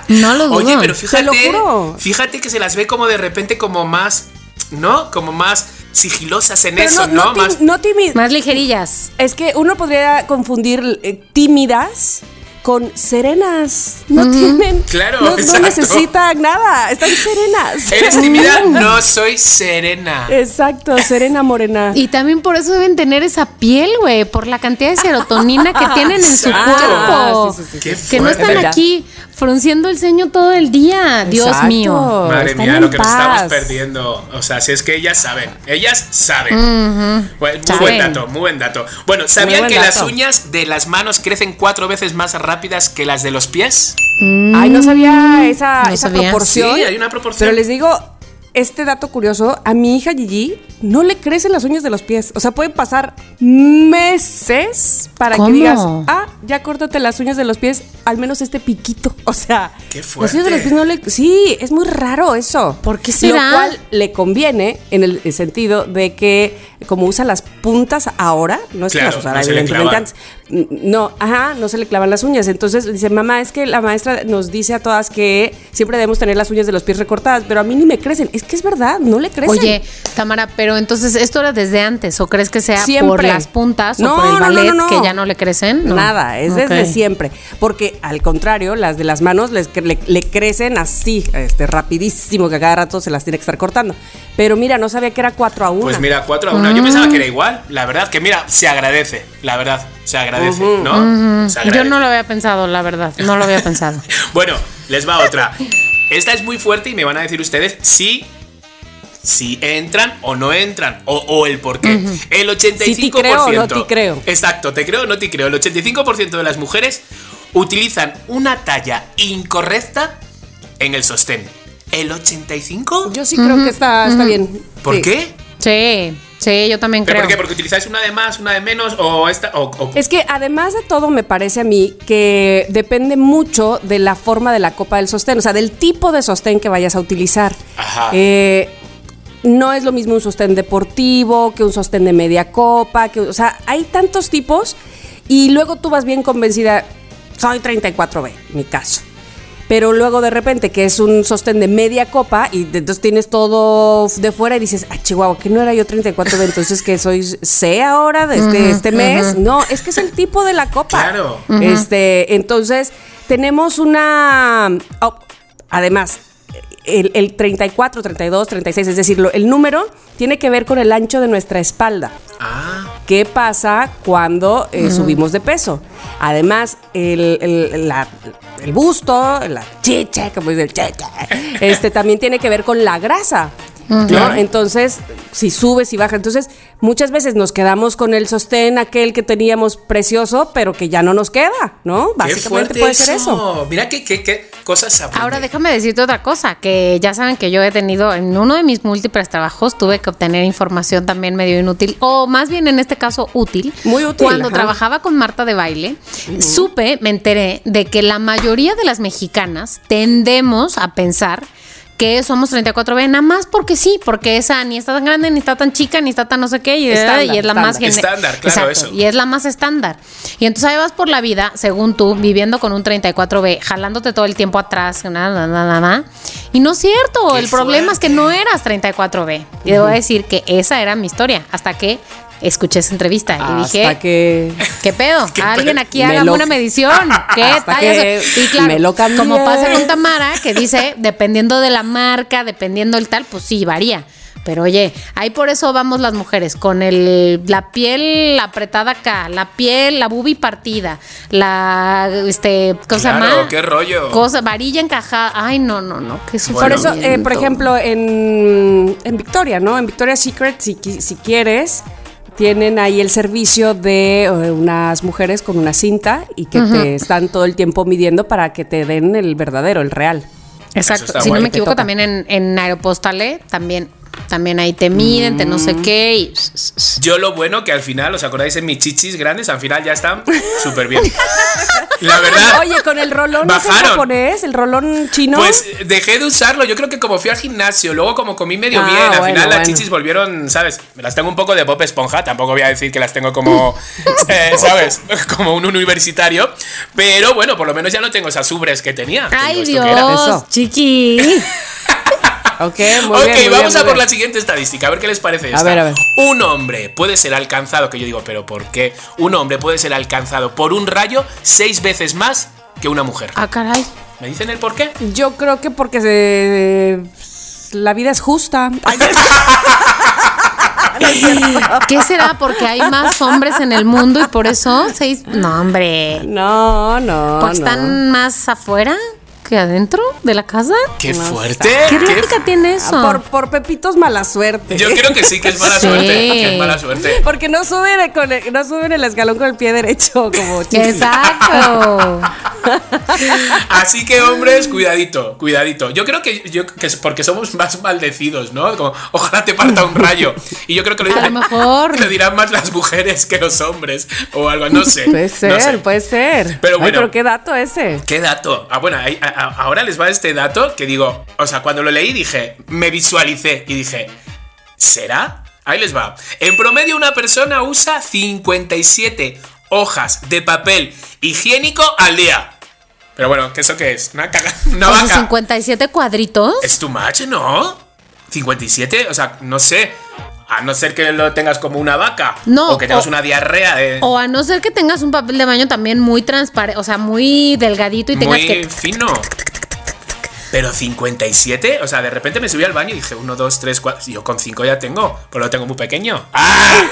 No lo dudo.
Oye, pero fíjate.
lo juro.
Fíjate que se las ve como de repente como más. ¿No? Como más sigilosas en
Pero
eso, ¿no?
ti-
más.
no timi-
Más ligerillas.
Es que uno podría confundir eh, tímidas con serenas. No tienen.
Claro,
No, necesitan nada, están serenas.
¿Eres tímida? No soy serena.
Exacto, serena morena.
Y también por eso deben tener esa piel, güey, por la cantidad de serotonina que tienen en su cuerpo.
Ah, sí, sí, sí,
Qué
Que no están aquí frunciendo el ceño todo el día. Dios mío.
Madre
Están
mía,
en
lo que nos estamos
paz.
perdiendo. O sea, si es que ellas saben. Ellas saben. Bueno, muy
Saben.
buen dato, muy buen dato. Bueno, ¿sabían
buen
que las uñas de las manos crecen cuatro veces más rápidas que las de los pies?
Ay, no sabía esa,
No
esa
sabía.
proporción.
Sí, hay una proporción.
Pero les digo, este dato curioso, a mi hija Gigi no le crecen las uñas de los pies. O sea, pueden pasar meses para
¿Cómo?
que digas, ah, ya córtate las uñas de los pies, al menos este piquito. O sea,
Qué
las uñas de los
fuerte.
pies no le. Sí, es muy raro eso.
¿Por qué será?
Lo cual le conviene en el sentido de que, como usa las puntas ahora, no es
Claro,
que las usara
no se le
evidentemente
clavan.
antes. Mm, No, ajá, no se le clavan las uñas. Entonces dice, mamá, es que la maestra nos dice a todas que siempre debemos tener las uñas de los pies recortadas, pero a mí ni me crecen. Es que es verdad, no le crecen.
Oye, Tamara, pero entonces esto era desde antes, ¿o crees que sea por las puntas
No,
o por el
no, no,
ballet
no, no.
que ya no le crecen? No.
Nada, es desde siempre. Porque al contrario, las de las manos les le, le crecen así, este, rapidísimo, que a cada rato se las tiene que estar cortando. Pero mira, no sabía que era 4 a 1.
Pues mira, 4 a 1. Yo pensaba que era igual. La verdad que mira, se agradece. La verdad, se agradece, ¿no? Se
Yo no lo había pensado, la verdad, no lo había pensado.
Bueno, les va otra. Esta es muy fuerte y me van a decir ustedes si, si entran o no entran o, o el por qué. El 85%.
Si te creo o no te creo.
Exacto, te creo o no te creo. El 85% de las mujeres utilizan una talla incorrecta en el sostén. ¿El 85?
Yo sí creo que está, está bien.
¿Por
Sí.
qué?
Sí, sí, yo también
¿Pero
creo.
por qué? ¿Porque utilizáis una de más, una de menos o esta? O, o-
Es que además de todo me parece a mí que depende mucho de la forma de la copa del sostén, o sea, del tipo de sostén que vayas a utilizar.
Ajá.
Eh, no es lo mismo un sostén deportivo que un sostén de media copa, que, o sea, hay tantos tipos y luego tú vas bien convencida, soy 34B, mi caso. Pero luego de repente que es un sostén de media copa y de- entonces tienes todo de fuera y dices, ah, chihuahua, que no era yo 34B, entonces que soy C ahora de este, este mes. No, es que es el tipo de la copa.
Claro.
Este, entonces, tenemos una. oh, además, el, el 34, 32, 36, es decir, lo- el número tiene que ver con el ancho de nuestra espalda.
Ah,
¿Qué pasa cuando eh, subimos de peso? Además, el, el- la- el busto, la chicha, como dice el chicha, este también tiene que ver con la grasa. Entonces, si subes y bajas, entonces muchas veces nos quedamos con el sostén aquel que teníamos precioso, pero que ya no nos queda, ¿no? Básicamente puede ser eso.
Mira qué, qué, qué cosas.
Ahora déjame decirte otra cosa, que ya saben que yo he tenido, en uno de mis múltiples trabajos, tuve que obtener información también medio inútil, o más bien en este caso útil.
Muy útil,
Cuando
ajá.
trabajaba con Marta de baile, supe, me enteré de que la mayoría de las mexicanas tendemos a pensar que somos 34B, nada más porque sí, porque esa ni está tan grande, ni está tan chica, ni está tan no sé qué, y,
Estándar,
y es la más
estándar.
gente.
Estándar, claro, eso.
Y es la más estándar. Y entonces ahí vas por la vida, según tú, viviendo con un 34B, jalándote todo el tiempo atrás, nada, nada, nada. Y no es cierto,
Qué
el problema es que no eras 34B. Y debo decir que esa era mi historia, hasta que escuché esa entrevista y
Hasta
dije,
que.
¿Qué pedo?
¿Qué
Alguien aquí haga
lo-
una medición. ¿Qué
que
Y claro,
me lo
como pasa con Tamara, que dice, dependiendo de la marca, dependiendo el tal, pues sí, varía. Pero oye, ahí por eso vamos las mujeres, con el, la piel apretada acá, la piel, la bubi partida, la, este, cosa
Claro,
más.
qué rollo.
Cosa, varilla encajada. Ay, no, no, no, qué
Por
Bueno.
eso, eh, por ejemplo, en, en Victoria, ¿no? En Victoria's Secret, si, si quieres, tienen ahí el servicio de eh, unas mujeres con una cinta y que te están todo el tiempo midiendo para que te den el verdadero, el real.
Exacto. Si no me equivoco, también en, en Aeropostale, también, también ahí te miden, te no
Mm.
sé qué. Y,
Yo lo bueno que al final, ¿os acordáis en mis chichis grandes? Al final ya están súper bien. La verdad.
Oye, con el rolón ese
Bajaron.
japonés, el rolón chino.
Pues dejé de usarlo. Yo creo que como fui al gimnasio, luego como comí medio
Ah,
bien, al
bueno,
final las
bueno.
chichis volvieron, ¿sabes? Me las tengo un poco de Bob Esponja. Tampoco voy a decir que las tengo como, eh, ¿sabes? Como un universitario. Pero bueno, por lo menos ya no tengo esas ubres que tenía.
Ay. Dios,
Eso.
chiqui.
Ok, muy
ok,
bien. muy
vamos
bien,
a por
bien.
la siguiente estadística, a ver qué les parece esta.
ver, a ver.
Un hombre puede ser alcanzado, que yo digo, pero ¿por qué? Un hombre puede ser alcanzado por un rayo seis veces más que una mujer.
Ah, caray.
¿Me dicen el por qué?
Yo creo que porque se- la vida es justa. Ay,
¿Qué será? Porque hay más hombres en el mundo y por eso seis. No, hombre.
no, no.
Porque
no.
están más afuera que adentro de la casa.
¡Qué
No
fuerte!
¿Qué
qué
lógica tiene eso?
Ah, Por, por Pepitos mala suerte.
Yo creo que sí, que es mala
Sí.
suerte. Que es mala suerte.
Porque no suben, con el, no suben el escalón con el pie derecho, como chiste.
Exacto.
Así que, hombres, cuidadito, cuidadito. Yo creo que, yo, que es porque somos más maldecidos, ¿no? Como, ojalá te parta un rayo. Y yo creo que lo,
A lo mejor.
lo dirán más las mujeres que los hombres. O algo, no sé.
Puede
no
ser,
sé.
puede ser.
Pero
Ay,
bueno.
pero qué dato ese.
¿Qué dato? Ah, bueno, a- ahora les va este dato que digo, o sea, cuando lo leí dije, me visualicé y dije, ¿será? Ahí les va. En promedio una persona usa 57 hojas de papel higiénico al día. Pero bueno, ¿qué eso qué es? Una, caga- una vaca.
57 cuadritos.
Es too much, ¿no? 57, o sea, no sé. A no ser que lo tengas como una vaca.
No,
O que tengas
o-
una diarrea de...
O a no ser que tengas un papel de baño también muy transparente, o sea, muy delgadito y tengas
muy
que.
fino. Pero 57, o sea, de repente me subí al baño y dije 1, 2, 3, 4. Yo con 5 ya tengo, pero lo tengo muy pequeño. ¡Ah!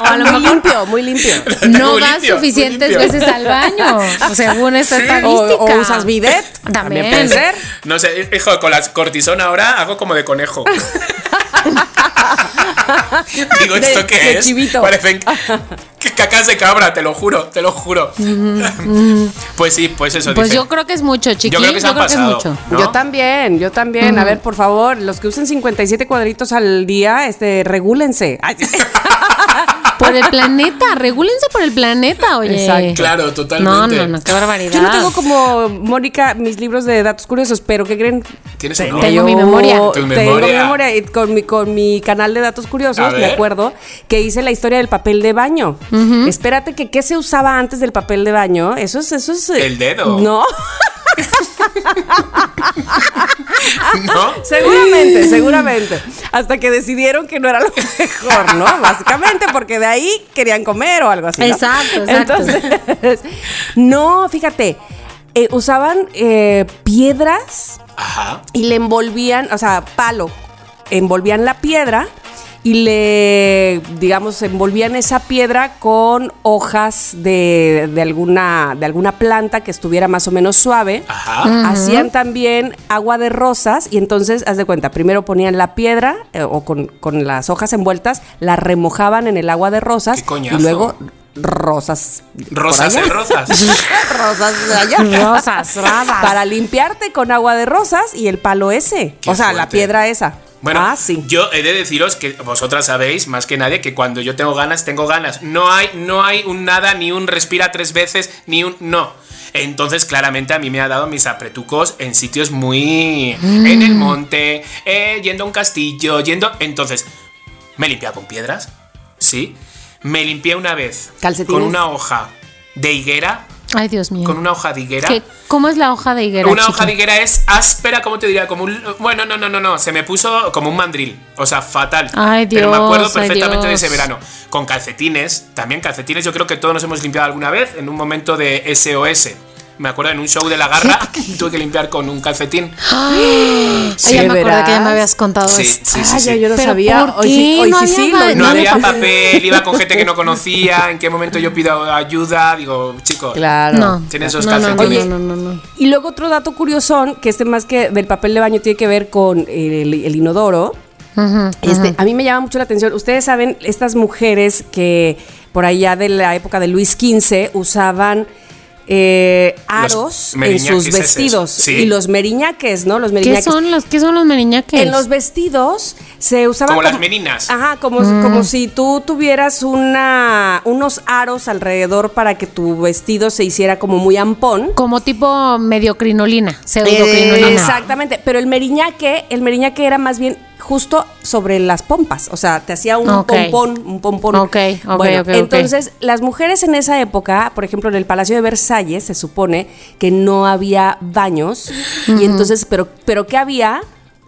O a lo
muy
mejor
limpio, muy limpio.
No
muy
vas
limpio, muy
suficientes veces al baño, según esa
Sí.
estadística.
O, o usas bidet. También puede ser.
No sé, hijo, con la cortisona ahora hago como de conejo. Digo, ¿esto
De-
qué
de
es?
chivito.
Parecen cacas de cabra, te lo juro, te lo juro. pues sí, pues eso
Pues yo creo que es mucho, chiqui.
Yo creo que se han
es
pasado.
mucho.
¿no?
Yo también, yo también. A ver, por favor, los que usen 57 cuadritos al día, este, regúlense.
Por el planeta, regúlense por el planeta, oye.
Exacto.
Claro,
No,
totalmente.
no, no, qué barbaridad.
Yo no tengo como Mónica mis libros de datos curiosos, pero ¿qué creen?
¿Tienes?
Tengo mi memoria.
Tu
Tengo
memoria.
mi memoria y con mi, con mi canal de datos curiosos, me acuerdo que hice la historia del papel de baño. Espérate que qué se usaba antes del papel de baño. Eso es, eso es.
El dedo.
No,
¿No?
seguramente, seguramente. Hasta que decidieron que no era lo mejor, ¿no? Básicamente, porque de ahí querían comer o algo así. ¿no?
Exacto, exacto.
Entonces, no, fíjate, eh, usaban eh, piedras
Ajá.
y le envolvían, o sea, palo, envolvían la piedra y le, digamos, envolvían esa piedra con hojas de, de alguna, de alguna planta que estuviera más o menos suave.
Ajá.
Hacían también agua de rosas y entonces, haz de cuenta, primero ponían la piedra eh, o con, con las hojas envueltas, la remojaban en el agua de rosas
¡Qué coñazo!
y luego rosas.
Rosas en rosas.
rosas de allá.
Rosas, rosas.
Para limpiarte con agua de rosas y el palo ese.
Qué
o sea, la piedra esa.
Bueno,
ah, sí.
yo he de deciros que vosotras sabéis más que nadie que cuando yo tengo ganas, tengo ganas. No hay, no hay un nada, ni un respira tres veces, ni un no. Entonces, claramente a mí me ha dado mis apretucos en sitios muy. en el monte, eh, yendo a un castillo, yendo. Entonces, me he limpiado con piedras, ¿sí? Me limpié una vez
¿Calcetines?
con una hoja de higuera,
Ay, Dios mío.
con una hoja de higuera.
¿Qué- ¿Cómo es la hoja de higuera?
Una
chiqui?
hoja de higuera es áspera, ¿cómo te diría? Como un. Bueno, no, no, no, no. Se me puso como un mandril. O sea, fatal.
Ay,
Pero me acuerdo
Dios,
perfectamente de
Dios.
ese verano. Con calcetines. También calcetines. Yo creo que todos nos hemos limpiado alguna vez en un momento de SOS. Me acuerdo en un show de la garra. tuve que limpiar con un calcetín.
Ay,
Sí,
ya me acordé
verás.
que ya me habías contado
Sí,
esto.
sí, sí.
Ah,
sí.
ya yo lo
Pero
sabía.
¿por
Hoy sí,
qué?
hoy
No
sí,
había
sí. lo-
No
no
había
había
papel, iba con gente que no conocía. ¿En qué momento yo pido ayuda? Digo, chicos.
Claro.
No.
Tienen esos
no, no, no,
calcetines.
no, no, no, no.
Y luego otro dato curioso, que este más que del papel de baño tiene que ver con el, el inodoro. Este. A mí me llama mucho la atención. Ustedes saben, estas mujeres que por allá de la época de Luis XV usaban eh, aros en sus vestidos.
sí.
Y los meriñaques, ¿no? Los
¿Qué
meriñaques.
son los, qué son los meriñaques?
En los vestidos se usaban
Como las meninas.
Ajá, como,
Mm.
como si tú tuvieras una unos aros alrededor para que tu vestido se hiciera como muy ampón.
Como tipo medio crinolina,
Eh,
pseudocrinolina.
exactamente, pero el meriñaque, el meriñaque era más bien justo sobre las pompas, o sea, te hacía un pompón, un pompón.
Ok, ok,
bueno, entonces las mujeres en esa época, por ejemplo, en el Palacio de Versalles se supone que no había baños y entonces, pero, pero qué había,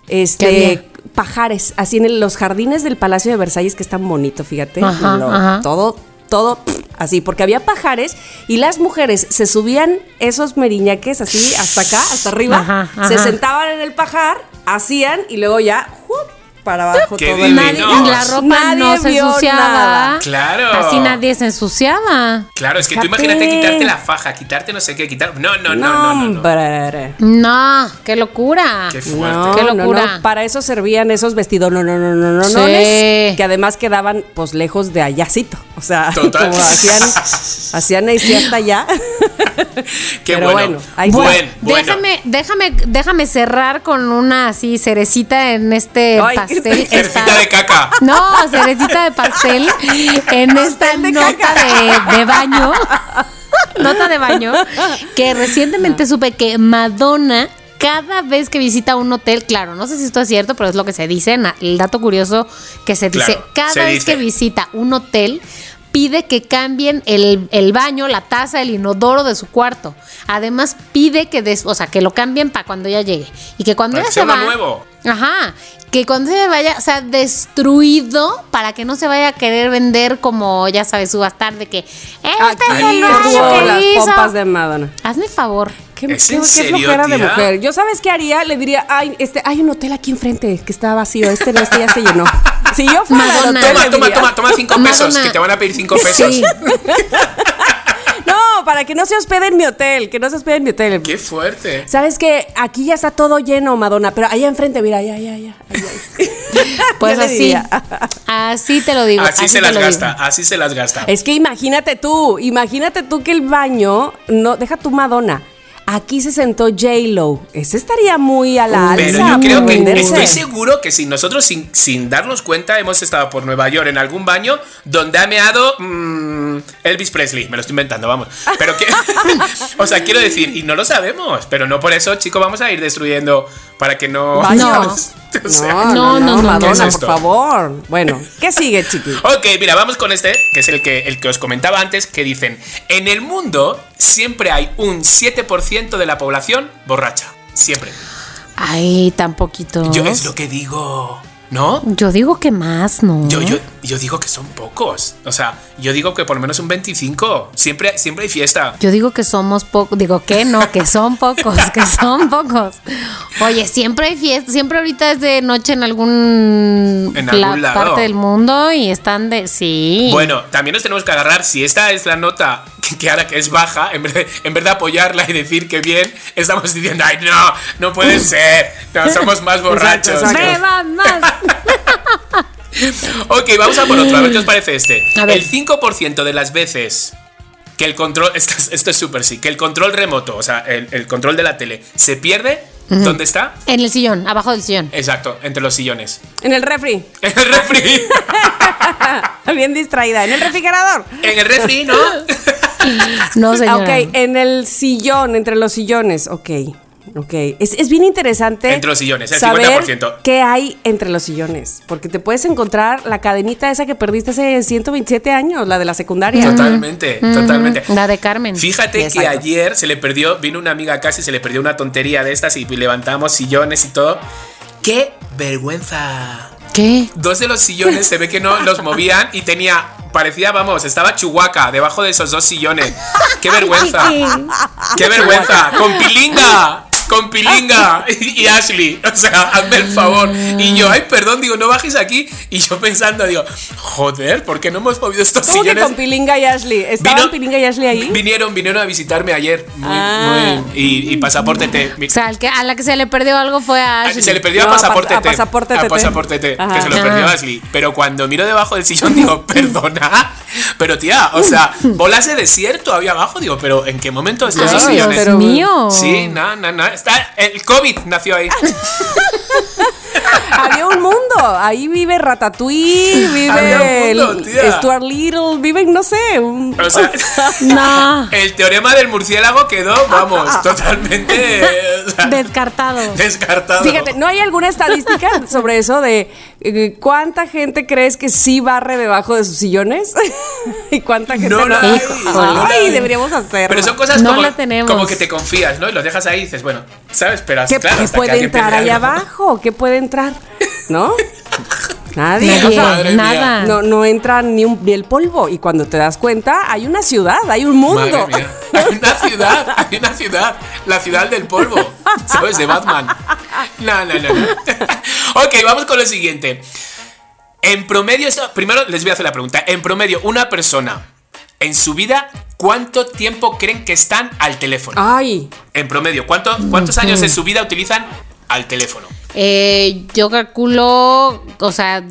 este,
¿Qué había?
pajares, así en el- los jardines del Palacio de Versalles que es tan bonito, fíjate,
Ajá,
lo-
ajá.
todo todo así, porque había pajares y las mujeres se subían esos meriñaques así hasta acá, hasta arriba,
Ajá,
se sentaban en el pajar, hacían y luego ya. Para abajo
Qué
todo.
divino.
Nadie, la ropa
Nadie
no se ensuciaba.
nada.
Claro.
Así nadie se ensuciaba.
Claro, es que tú imagínate quitarte la faja, quitarte no sé qué, quitar. No, no, no, no, no. no.
hombre.
No, qué locura.
Qué fuerte.
No,
Qué locura.
no, Para eso servían esos vestidos, no, no, no, no, no,
Sí.
no, que además quedaban pues lejos de allácito. O sea,
Total.
como hacían, hacían ahí sí hasta allá.
Qué
Pero
bueno.
bueno, ahí.
Buen, bueno.
Déjame, déjame, déjame cerrar con una así cerecita en este
Ay,
pastel.
Cerecita de caca.
No, cerecita de pastel en esta
de
nota de, de baño. nota de baño. Que recientemente supe que Madonna, cada vez que visita un hotel, claro, no sé si esto es cierto, pero es lo que se dice, el dato curioso que se dice,
Claro,
cada
se
vez
dice.
que visita un hotel, pide que cambien el, el baño, la taza, el inodoro de su cuarto. Además, pide que, des- o sea, que lo cambien para cuando ella llegue. Y que cuando ella se va...
nuevo.
Ajá. Que cuando se vaya, o sea, destruido para que no se vaya a querer vender como, ya sabes, subastar de que este
Aquí
es el que
las
hizo".
pompas de Madonna.
Hazme favor.
¿Qué,
¿Es
qué-
en
qué
serio,
flojera de mujer? Yo sabes qué haría, le diría, ay, este, hay un hotel aquí enfrente que está vacío, este no, este ya se llenó. Si yo fuera
Madonna.
Toma, toma, toma, toma cinco pesos,
Madonna.
que te van a pedir cinco pesos.
Sí.
No, para que no se hospede en mi hotel, que no se hospede en mi hotel.
Qué fuerte.
Sabes que aquí ya está todo lleno, Madonna, pero allá enfrente, mira, allá, allá, allá. allá.
Pues así. Así te lo digo.
Así, se las gasta,
digo.
así se las gasta.
Es que imagínate tú, imagínate tú que el baño, no, deja tu Madonna. Aquí se sentó J-Lo. Ese estaría muy a la alza.
Pero yo creo que
venderse.
estoy seguro que si nosotros sin, sin darnos cuenta hemos estado por Nueva York en algún baño donde ha meado mm, Elvis Presley, me lo estoy inventando, vamos. Pero que, o sea, quiero decir, y no lo sabemos, pero no por eso, chicos, vamos a ir destruyendo para que no...
Baños.
O sea,
No, no,
No, no,
no,
no,
¿qué
Madonna,
es
por favor. Bueno, ¿qué sigue, chiqui?
Ok, mira, vamos con este, que es el que, el que os comentaba antes, que dicen, en el mundo siempre hay un 7% de la población borracha. Siempre.
Ay, tan poquito.
Yo es lo que digo, ¿no?
Yo digo que más, ¿no?
Yo, yo, yo digo que son pocos. O sea, yo digo que por lo menos un 25. Siempre, siempre hay fiesta.
Yo digo que somos pocos, digo que no, que son pocos, que son pocos. Oye, siempre hay fiesta, siempre ahorita es de noche en algún,
En algún lado.
parte del mundo y están de sí.
Bueno, también nos tenemos que agarrar. Si esta es la nota que, ahora que es baja, en vez, de, en vez de apoyarla y decir que bien, estamos diciendo, ay, no, no puede ser. No, somos más borrachos.
exacto.
Beban más.
Ok, vamos a por otro. A ver qué os parece este. El 5% de las veces que el control. Esto, es- esto es súper sí. Que el control remoto, o sea, el, el control de la tele, se pierde. ¿Dónde está?
En el sillón, abajo del sillón.
Exacto, entre los sillones.
En el refri.
En el refri.
Bien distraída. En el refrigerador.
En el refri, ¿no?
No, señora.
Ok, en el sillón, entre los sillones. Ok. Ok. Es, es bien interesante.
Entre los sillones, el
saber
50%.
¿Qué hay entre los sillones? Porque te puedes encontrar la cadenita esa que perdiste hace 127 años, la de la secundaria.
Totalmente, totalmente.
La de Carmen.
Fíjate que
Exacto.
ayer se le perdió, vino una amiga casi, se le perdió una tontería de estas y levantamos sillones y todo. ¡Qué vergüenza!
¿Qué?
Dos de los sillones se ve que no los movían y tenía, parecía, vamos, estaba Chihuahua debajo de esos dos sillones. ¡Qué vergüenza! ¡Qué vergüenza! ¡Con pilinga! Con Pilinga y Ashley. O sea, hazme el favor. Y yo, ay, perdón, digo, no bajes aquí. Y yo pensando, digo, joder, ¿por qué no hemos movido estos
¿Cómo que
sillones?
con Pilinga y Ashley? ¿Estaban
Vino-
Pilinga y Ashley ahí?
Vinieron, vinieron a visitarme ayer. Muy,
Ah.
muy- y, y pasaporte T.
O sea, el que, a la que se le perdió algo fue a
Ah,
Ashley.
Se le perdió
No,
a
a
pasaporte
pas- a
T.
pasaporte
A
TT.
pasaporte T, que se lo perdió
Ah.
Ashley. Pero cuando miro debajo del sillón digo, perdona. Pero tía, o sea, bolas de desierto había abajo. Digo, pero ¿en qué momento están
Ay,
esos
Dios,
sillones?
Dios
pero-
mío.
Sí, no, no, no. Está, el COVID nació ahí.
Había un mundo. Ahí vive Ratatouille, vive
mundo.
Stuart Little, viven, no sé, un-
O sea,
No.
el teorema del murciélago quedó, vamos, totalmente eh, o sea,
Descartado.
descartado.
Fíjate, ¿no hay alguna estadística sobre eso de eh, cuánta gente crees que sí barre debajo de sus sillones? ¿Y cuánta gente
No
no?
la hay,
Ay,
no hay.
deberíamos hacerlo.
Pero son cosas
No
como,
la tenemos.
como que te confías, ¿no? Y los dejas ahí y dices, bueno, ¿sabes? Pero
¿Qué,
claro,
qué puede entrar ahí
algo.
abajo? ¿Qué puede entrar? ¿No? Nadie.
Nadie,
o sea,
Madre mía.
nada.
no, no entra ni, un- ni el polvo. Y cuando te das cuenta, hay una ciudad, hay un mundo.
Madre mía. Hay una ciudad, hay una ciudad. La ciudad del polvo. ¿Sabes? De Batman. No, no, no, no. ok, vamos con lo siguiente. En promedio, eso- primero les voy a hacer la pregunta. En promedio, una persona en su vida, ¿cuánto tiempo creen que están al teléfono?
Ay,
En promedio, ¿cuánto, ¿cuántos años de su vida utilizan al teléfono?
Eh, yo calculo, o sea,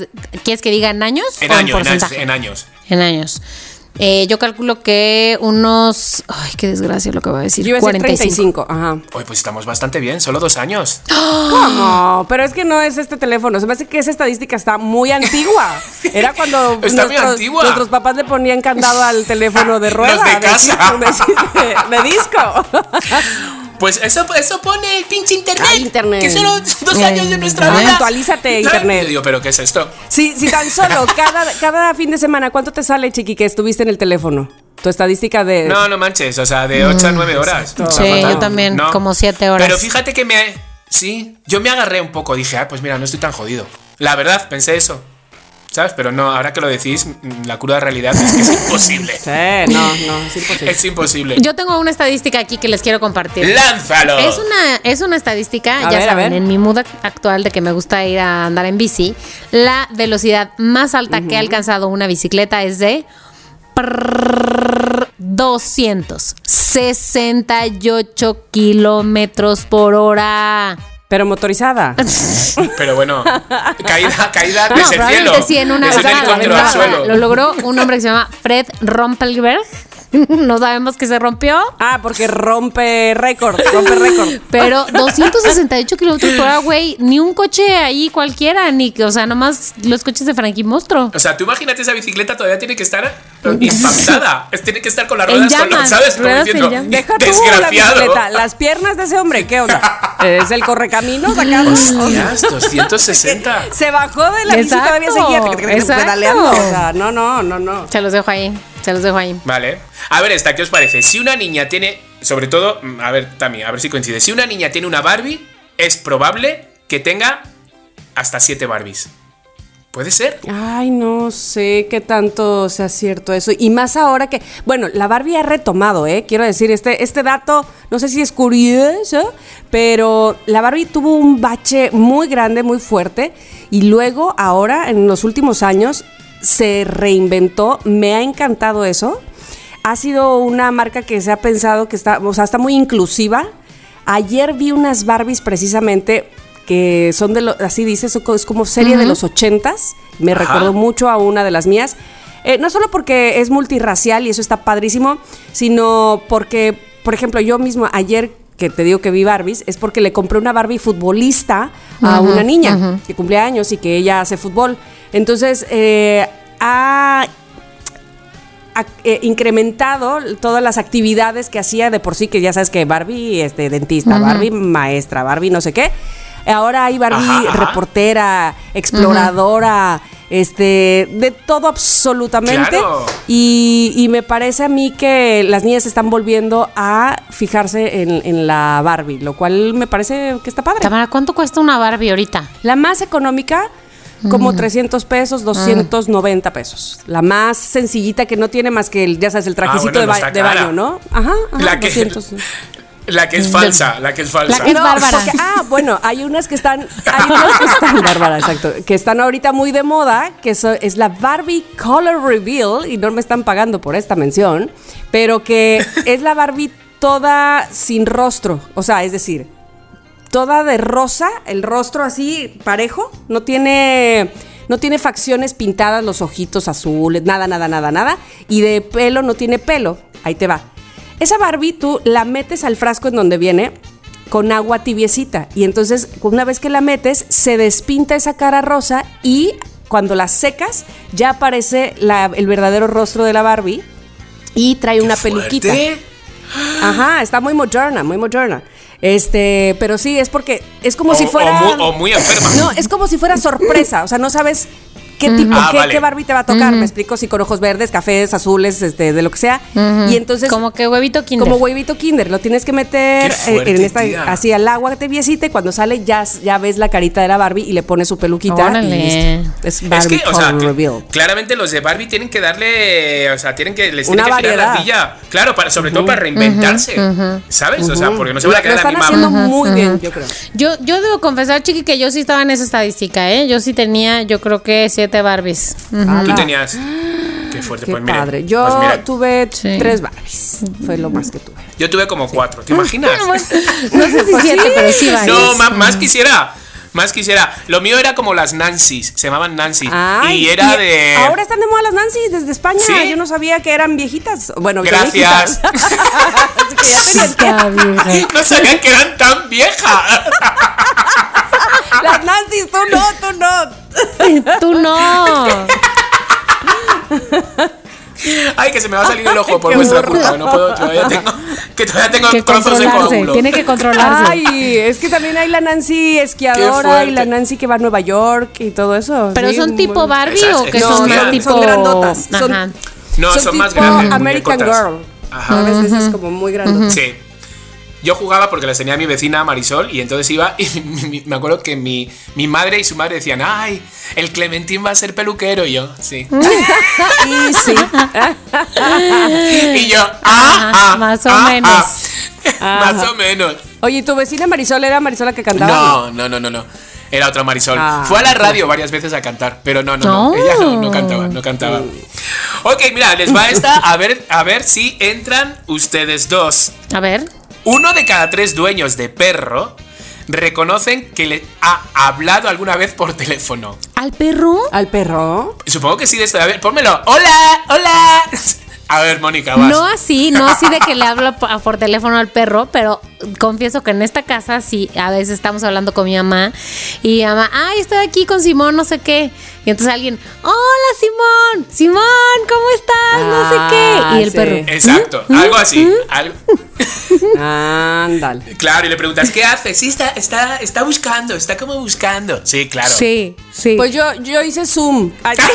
¿quieres que diga en años?
En
o
años, en años,
porcentaje?
en años.
En años. Eh, yo calculo que unos. Ay, qué desgracia lo que voy a decir.
yo iba a decir
45.
35. Ajá.
Hoy pues estamos bastante bien, solo dos años.
¿Cómo? Pero es que no es este teléfono. Se me hace que esa estadística está muy antigua. Era cuando
Está muy antigua.
nuestros papás le ponían candado al teléfono de rueda.
Los de casa.
De, de- de disco.
Pues eso, eso pone el pinche internet.
Ay, internet.
Que solo dos años de nuestra vida.
actualízate,
¿Sabes?
internet.
Yo digo, pero ¿qué es esto?
Si, si tan solo cada, cada fin de semana, ¿cuánto te sale, chiqui, que estuviste en el teléfono? Tu estadística de...
No, no manches, o sea, de 8 a 9 horas. O sea,
Sí,
fatal.
yo también, como siete horas.
Pero fíjate que me. Sí, yo me agarré un poco, dije, ah, pues mira, no estoy tan jodido. La verdad, pensé eso. ¿Sabes? Pero no, ahora que lo decís, la cruda realidad es que es imposible.
Sí, no, no, es imposible.
Es imposible.
Yo tengo una estadística aquí que les quiero compartir.
¡Lánzalo!
Es una, es una estadística,
A
ya
ver,
saben, en mi mood ac- actual de que me gusta ir a andar en bici, la velocidad más alta que ha alcanzado una bicicleta es de prrrr 268 kilómetros por hora.
Pero motorizada.
Pero bueno, caída, caída
No,
desde el cielo.
probablemente sí en una
desde un helicóptero al suelo.
Lo logró un hombre que se llama Fred Rompelberg. No sabemos que se rompió.
Ah, porque rompe récord, rompe récord.
Pero 268 kilómetros por hora, güey. Ni un coche ahí cualquiera, ni que, o sea, nomás los coches de Frankie Monstruo.
O sea, tú imagínate esa bicicleta todavía tiene que estar impactada. Es, tiene que estar con las ruedas, con
llamas,
los, ¿sabes? Como diciendo.
Deja tú la bicicleta, las piernas de ese hombre, ¿qué onda? ¿Es el correcaminos acá?
Hostias, 260.
Se bajó de la bici todavía seguía pedaleando. O sea, no, no, no, no.
Se los dejo ahí. Se los dejo ahí.
Vale. A ver, esta, ¿qué os parece? Si una niña tiene, sobre todo, mm, a ver, también, a ver si coincide. Si una niña tiene una Barbie, es probable que tenga hasta siete Barbies. ¿Puede ser?
Ay, no sé qué tanto sea cierto eso. Y más ahora que, bueno, la Barbie ha retomado, ¿eh? Quiero decir, este, este dato, no sé si es curioso, pero la Barbie tuvo un bache muy grande, muy fuerte. Y luego, ahora, en los últimos años, se reinventó. Me ha encantado eso. Ha sido una marca que se ha pensado que está, o sea, está muy inclusiva. Ayer vi unas Barbies precisamente que son de lo, así dice, es como serie de los ochentas. Me
Ajá.
recordó mucho a una de las mías. Eh, no solo porque es multirracial y eso está padrísimo, sino porque, por ejemplo, yo mismo ayer que te digo que vi Barbies, es porque le compré una Barbie futbolista a una niña que cumple años y que ella hace fútbol. Entonces, eh, ha ha, eh, incrementado todas las actividades que hacía de por sí, que ya sabes que Barbie este, dentista, Barbie maestra, Barbie no sé qué. Ahora hay Barbie
Ajá, ajá.
reportera, exploradora, este, de todo absolutamente.
Claro.
Y, y me parece a mí que las niñas están volviendo a fijarse en, en la Barbie, lo cual me parece que está padre.
Tamara, ¿cuánto cuesta una Barbie ahorita?
La más económica, como 300 pesos, 290 pesos. La más sencillita que no tiene más que el, ya sabes, el trajecito
bueno,
de, ba- baño, ¿no? Ajá, ajá,
La que,
200.
la que es falsa, la que es falsa.
La que es
No,
Bárbara.
porque- ah, bueno, hay unas que están, hay unas que están, Bárbara, exacto, que están ahorita muy de moda, que so- es la Barbie Color Reveal, y no me están pagando por esta mención, pero que es la Barbie toda sin rostro, o sea, es decir, toda de rosa, el rostro así parejo, no tiene no tiene facciones pintadas, los ojitos azules, nada, nada, nada, nada, y de pelo no tiene pelo. Ahí te va. Esa Barbie tú la metes al frasco en donde viene con agua tibiecita y entonces una vez que la metes se despinta esa cara rosa y cuando la secas ya aparece la- el verdadero rostro de la Barbie y trae una peluquita. Ajá, está muy moderna, muy moderna. Este, pero sí, es porque es como
O,
si fuera.
o muy, o muy enferma.
No, es como si fuera sorpresa. O sea, no sabes qué tipo,
Ah,
qué,
vale.
qué Barbie te va a tocar. Me explico si con ojos verdes, cafés, azules, este, de lo que sea. Y entonces
Como que huevito kinder.
como huevito kinder, lo tienes que meter eh,
fuerte,
en esta
tía.
así al agua tibiecita y cuando sale ya, ya ves la carita de la Barbie y le pones su peluquita
Órale.
y listo. Es
Es
Barbie
que, o sea, que
Reveal.
claramente los de Barbie tienen que darle, o sea, tienen que les
Una
tienen que girar la silla. Claro, para, sobre todo para reinventarse, ¿sabes? O sea, porque no se
Lo,
van a
lo
quedar la
están
misma.
haciendo muy bien, yo creo.
Yo, yo debo confesar, chiqui, que yo sí estaba en esa estadística, ¿eh? Yo sí tenía, yo creo que siete Barbies. Ujú.
Tú
Ala.
tenías. Qué fuerte,
Qué
pues mira.
padre. Yo
pues mira,
tuve
Sí.
tres Barbies. Fue lo más que tuve.
yo tuve como cuatro, ¿te imaginas?
No sé si siete, pero sí varios.
no, ma- más quisiera. Más quisiera. Lo mío era como las Nancy's, se llamaban Nancy.
Ay,
y era
y
de.
Ahora están de moda las Nancy desde España.
¿Sí?
Yo no sabía que eran viejitas. Bueno,
Gracias.
viejitas.
No sabía que eran tan viejas.
Las Nancy, tú no, tú no.
Tú no.
Ay, que se me va a salir el ojo por
Qué
vuestra culpa. No puedo, todavía tengo, que todavía tengo
Que
trozos de
controlarse.
coágulo.
Tiene que controlarse.
Ay, es que también hay la Nancy esquiadora y la Nancy que va a Nueva York y todo eso.
¿Pero
Sí,
son tipo Barbie
Esas-
o que son
son
tipo.
Son grandotas. Son-
Ajá.
No, son, más
tipo
grandes.
American
muñecotas.
Girl.
Ajá.
¿Sabes? De esas como muy grandes.
Sí. Yo jugaba porque las tenía a mi vecina Marisol y entonces iba y me acuerdo que mi, mi madre y su madre decían, ay, el Clementín va a ser peluquero. Y yo, sí.
Y sí.
Y yo, ah, ah,
más o
ah,
menos.
ah". Más o menos.
Oye, ¿tu vecina Marisol era Marisol la que cantaba?
No, no, no, no, no. Era otra Marisol. Fue a la radio varias veces a cantar, pero no, no, no.
No.
Ella no, no cantaba, no cantaba. Ok, mira, les va esta a ver, a ver si entran ustedes dos.
A ver.
Uno de cada tres dueños de perro reconocen que le ha hablado alguna vez por teléfono.
¿Al perro?
¿Al perro?
Supongo que sí de esto. A ver, pónmelo. ¡Hola! ¡Hola! A ver, Mónica, vas.
No así, no así de que le hablo por, por teléfono al perro, pero confieso que en esta casa sí, a veces estamos hablando con mi mamá y mi mamá, ay, estoy aquí con Simón, no sé qué. Y entonces alguien, hola Simón, Simón, ¿cómo estás? No sé
Ah,
qué. Y el
sí.
perro.
Exacto, algo así. algo-
Ándale.
Claro, y le preguntas, ¿qué hace? Sí, está, está, está buscando, está como buscando. Sí, claro.
Sí, sí.
Pues yo, yo hice Zoom. Ay,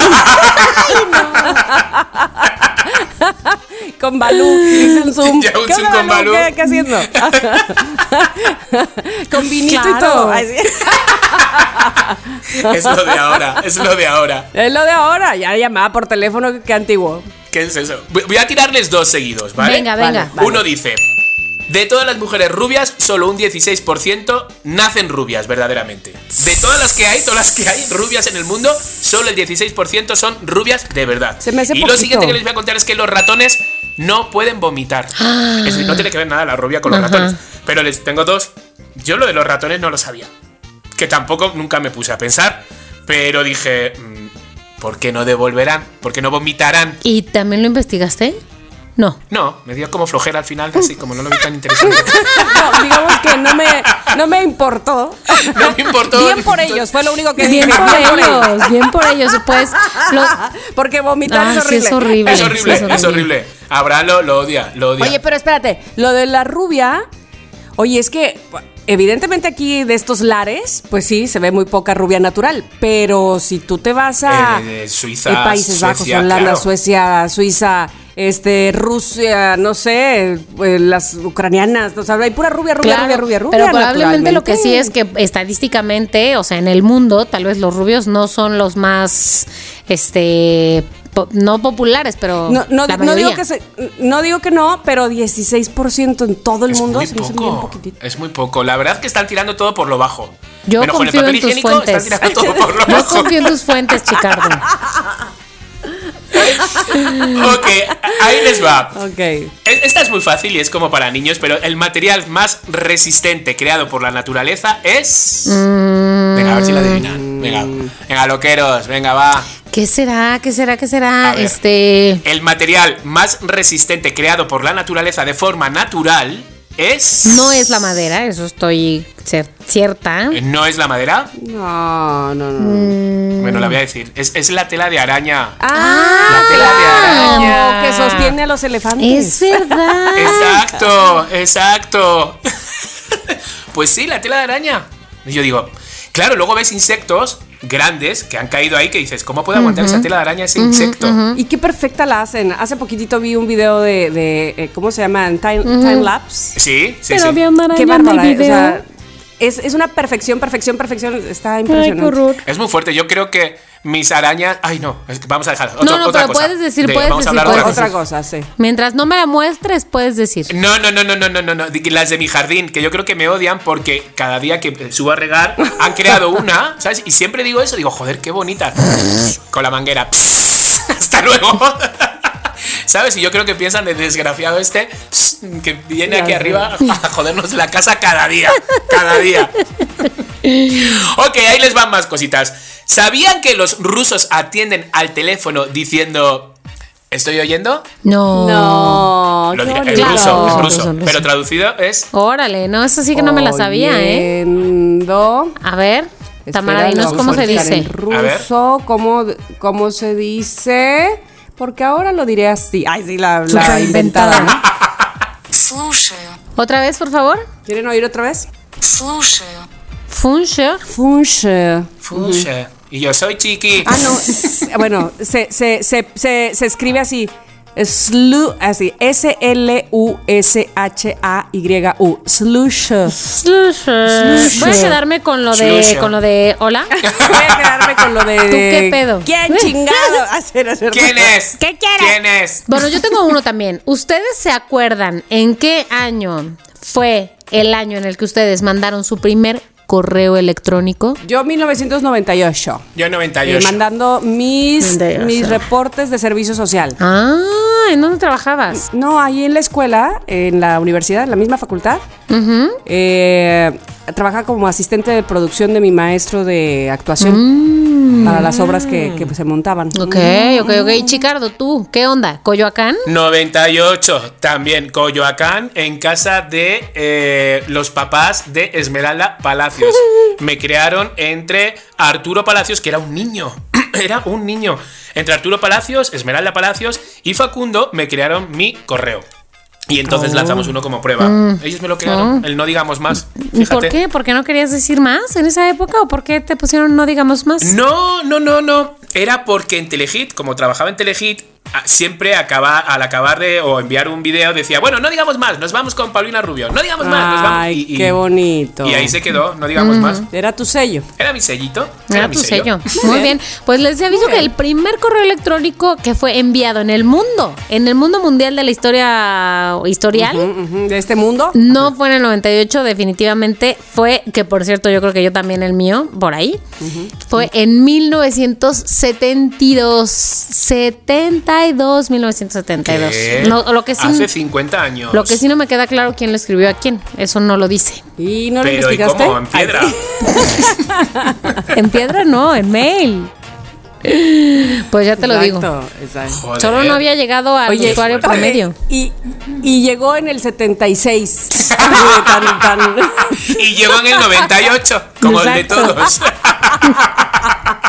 con Balú. Hice un Zoom.
Ya un
¿Qué
Zoom con Balú.
¿Qué, qué haciendo? con vinito y todo.
Es lo de ahora, es lo de ahora.
Es lo de ahora. Ya llamaba por teléfono, qué antiguo.
¿Qué es eso? Voy a tirarles dos seguidos, ¿vale?
Venga, venga.
Vale.
Uno dice, de todas las mujeres rubias, solo un 16% nacen rubias, verdaderamente. De todas las que hay, todas las que hay rubias en el mundo, solo el 16% son rubias de verdad.
Se me hace
y lo siguiente que les voy a contar es que los ratones no pueden vomitar. Es decir, no tiene que ver nada la rubia con los
Ajá.
ratones. Pero les tengo dos. Yo lo de los ratones no lo sabía. Que tampoco nunca me puse a pensar. Pero dije, mm, ¿por qué no devolverán? ¿Por qué no vomitarán?
¿Y también lo investigaste? No.
No, me dio como flojera al final, así como no lo vi tan interesante.
No, digamos que no me, no me importó.
No me importó.
Bien por ellos, fue lo único que
Bien
dije.
por ellos, bien por ellos. Pues, lo-
Porque vomitar
Ah,
es
sí,
horrible.
es horrible.
Es horrible,
Sí,
es horrible. Abraham lo, lo odia, lo odia.
Oye, pero espérate, lo de la rubia, oye, es que evidentemente aquí de estos lares, pues sí, se ve muy poca rubia natural, pero si tú te vas a
Eh, Suiza,
eh, Países Bajos,
Suecia,
Holanda,
claro.
Suecia, Suiza, este, Rusia, no sé, eh, las ucranianas, o sea, hay pura rubia, rubia,
Claro,
rubia, rubia, rubia.
pero probablemente lo que sí es que estadísticamente, o sea, en el mundo, tal vez los rubios no son los más, este, po- no populares, pero
No, no,
la
no digo que se- no digo que no, pero 16% en todo el
es
mundo
muy
se me hace bien
poco.
poquitito.
Es muy poco. La verdad es que están tirando todo por lo bajo.
Yo
Menos con el
confío
papel
en tus
higiénico,
fuentes.
están tirando todo por lo
Yo
bajo.
confío en tus fuentes, Chicardo.
Ok, ahí les va.
Ok.
E- Esta es muy fácil y es como para niños, pero el material más resistente creado por la naturaleza es. Venga, a ver si la adivinan. Venga, venga, loqueros, venga, va.
¿Qué será? ¿Qué será? ¿Qué será?
Ver.
Este,
El material más resistente creado por la naturaleza de forma natural es.
no es la madera, eso estoy cer- cierta.
Eh, ¿No es la madera?
No, no, no.
Mm.
Bueno, la voy a decir. Es, es la tela de araña.
Ah,
La tela de araña.
que sostiene a los elefantes.
Es verdad.
Exacto, exacto. pues sí, la tela de araña. Y yo digo, claro, luego ves insectos grandes que han caído ahí que dices, ¿cómo puede aguantar esa tela de araña ese insecto?
Y qué perfecta la hacen. Hace poquitito vi un video de, de, eh, ¿cómo se llama? Time, time lapse.
Sí, sí,
Pero
sí.
había una araña
Qué
en el
bárbara. O
video.
sea, es, es una perfección, perfección, perfección. Está impresionante.
Es muy fuerte. Yo creo que mis arañas. Ay, no. es que vamos a dejar.
No, no, pero puedes decir, puedes
vamos a
decir,
hablar
puedes
otra
Otra
cosa.
cosa, sí.
Mientras no me la muestres, puedes decir.
No, no, no, no, no, no, no, Las de mi jardín, que yo creo que me odian porque cada día que subo a regar han creado una, ¿sabes? Y siempre digo eso, digo, joder, qué bonita. Con la manguera. Hasta luego. ¿Sabes? Y yo creo que piensan el desgraciado este que viene aquí arriba a jodernos la casa cada día. Cada día. Ok, ahí les van más cositas. ¿Sabían que los rusos atienden al teléfono diciendo ¿Estoy oyendo?
No.
No,
Lo diré-
Claro.
ruso, en
Ruso.
Pero traducido es
Órale, no, eso sí que no me la sabía, ¿eh?
Oyendo.
A ver, Tamara, dinos cómo se dice.
En
A ver.
ruso, ¿cómo, ¿cómo se dice? Porque ahora lo diré así. Ay, sí, la, inventada, ¿no?
¿Otra vez, por favor?
¿Quieren oír otra vez?
Funche.
Funche.
Funche. Y yo soy chiqui.
Ah, no. bueno, se, se, se, se escribe así. Slu, así. S-L-U-S-H-A-Y-U. Slush.
Voy a quedarme con lo de,
Slusha.
con lo de hola.
Voy a quedarme con lo de.
¿Tú qué pedo?
¿Quién chingado? Hacer, hacer.
¿Quién es?
¿Qué quieres?
¿Quién es?
Bueno, yo tengo uno también. ¿Ustedes se acuerdan en qué año fue el año en el que ustedes mandaron su primer correo electrónico?
Yo 1998.
Yo
eh,
98.
mandando mis,
98.
mis reportes de servicio social.
Ah, ¿en dónde trabajabas?
No, ahí en la escuela, en la universidad, en la misma facultad. eh, trabajaba como asistente de producción de mi maestro de actuación para las obras que, que se montaban.
Ok, ok, ok. Y Chicardo, tú, ¿qué onda? ¿Coyoacán?
98, también Coyoacán, en casa de eh, los papás de Esmeralda Palacios. Me crearon entre Arturo Palacios, que era un niño, era un niño. Entre Arturo Palacios, Esmeralda Palacios y Facundo me crearon mi correo. Y entonces lanzamos uno como prueba. Ellos me lo crearon, el no digamos más.
¿Y
Fíjate.
por qué? ¿Por qué no querías decir más en esa época? ¿O por qué te pusieron no digamos más?
No, no, no, no. Era porque en Telehit, como trabajaba en Telehit, siempre acaba, al acabar de o enviar un video decía, bueno, no digamos más, nos vamos con Paulina Rubio, no digamos más, nos vamos.
Ay,
Y- y-
qué bonito.
Y ahí se quedó, no digamos más.
Era tu sello.
Era mi sellito.
Era
mi
tu sello. Muy bien. Pues les aviso que el primer correo electrónico que fue enviado en el mundo, en el mundo mundial de la historia historial,
De este mundo.
no fue en el 98, definitivamente fue, que por cierto yo creo que yo también el mío, por ahí, fue en 1972. 72, 1972.
¿Qué?
No, lo que sí,
Hace 50 años.
lo que sí no me queda claro quién lo escribió a quién. Eso no lo dice.
¿Y no lo
Pero ¿y
investigaste?
cómo? En piedra.
En piedra no, en mail. Pues ya te lo digo.
Exacto, exacto.
Solo no había llegado al
Oye,
usuario
oye,
promedio.
Y, y llegó en el 76. tan, tan.
Y llegó en el 98, como el de
Exacto.
todos.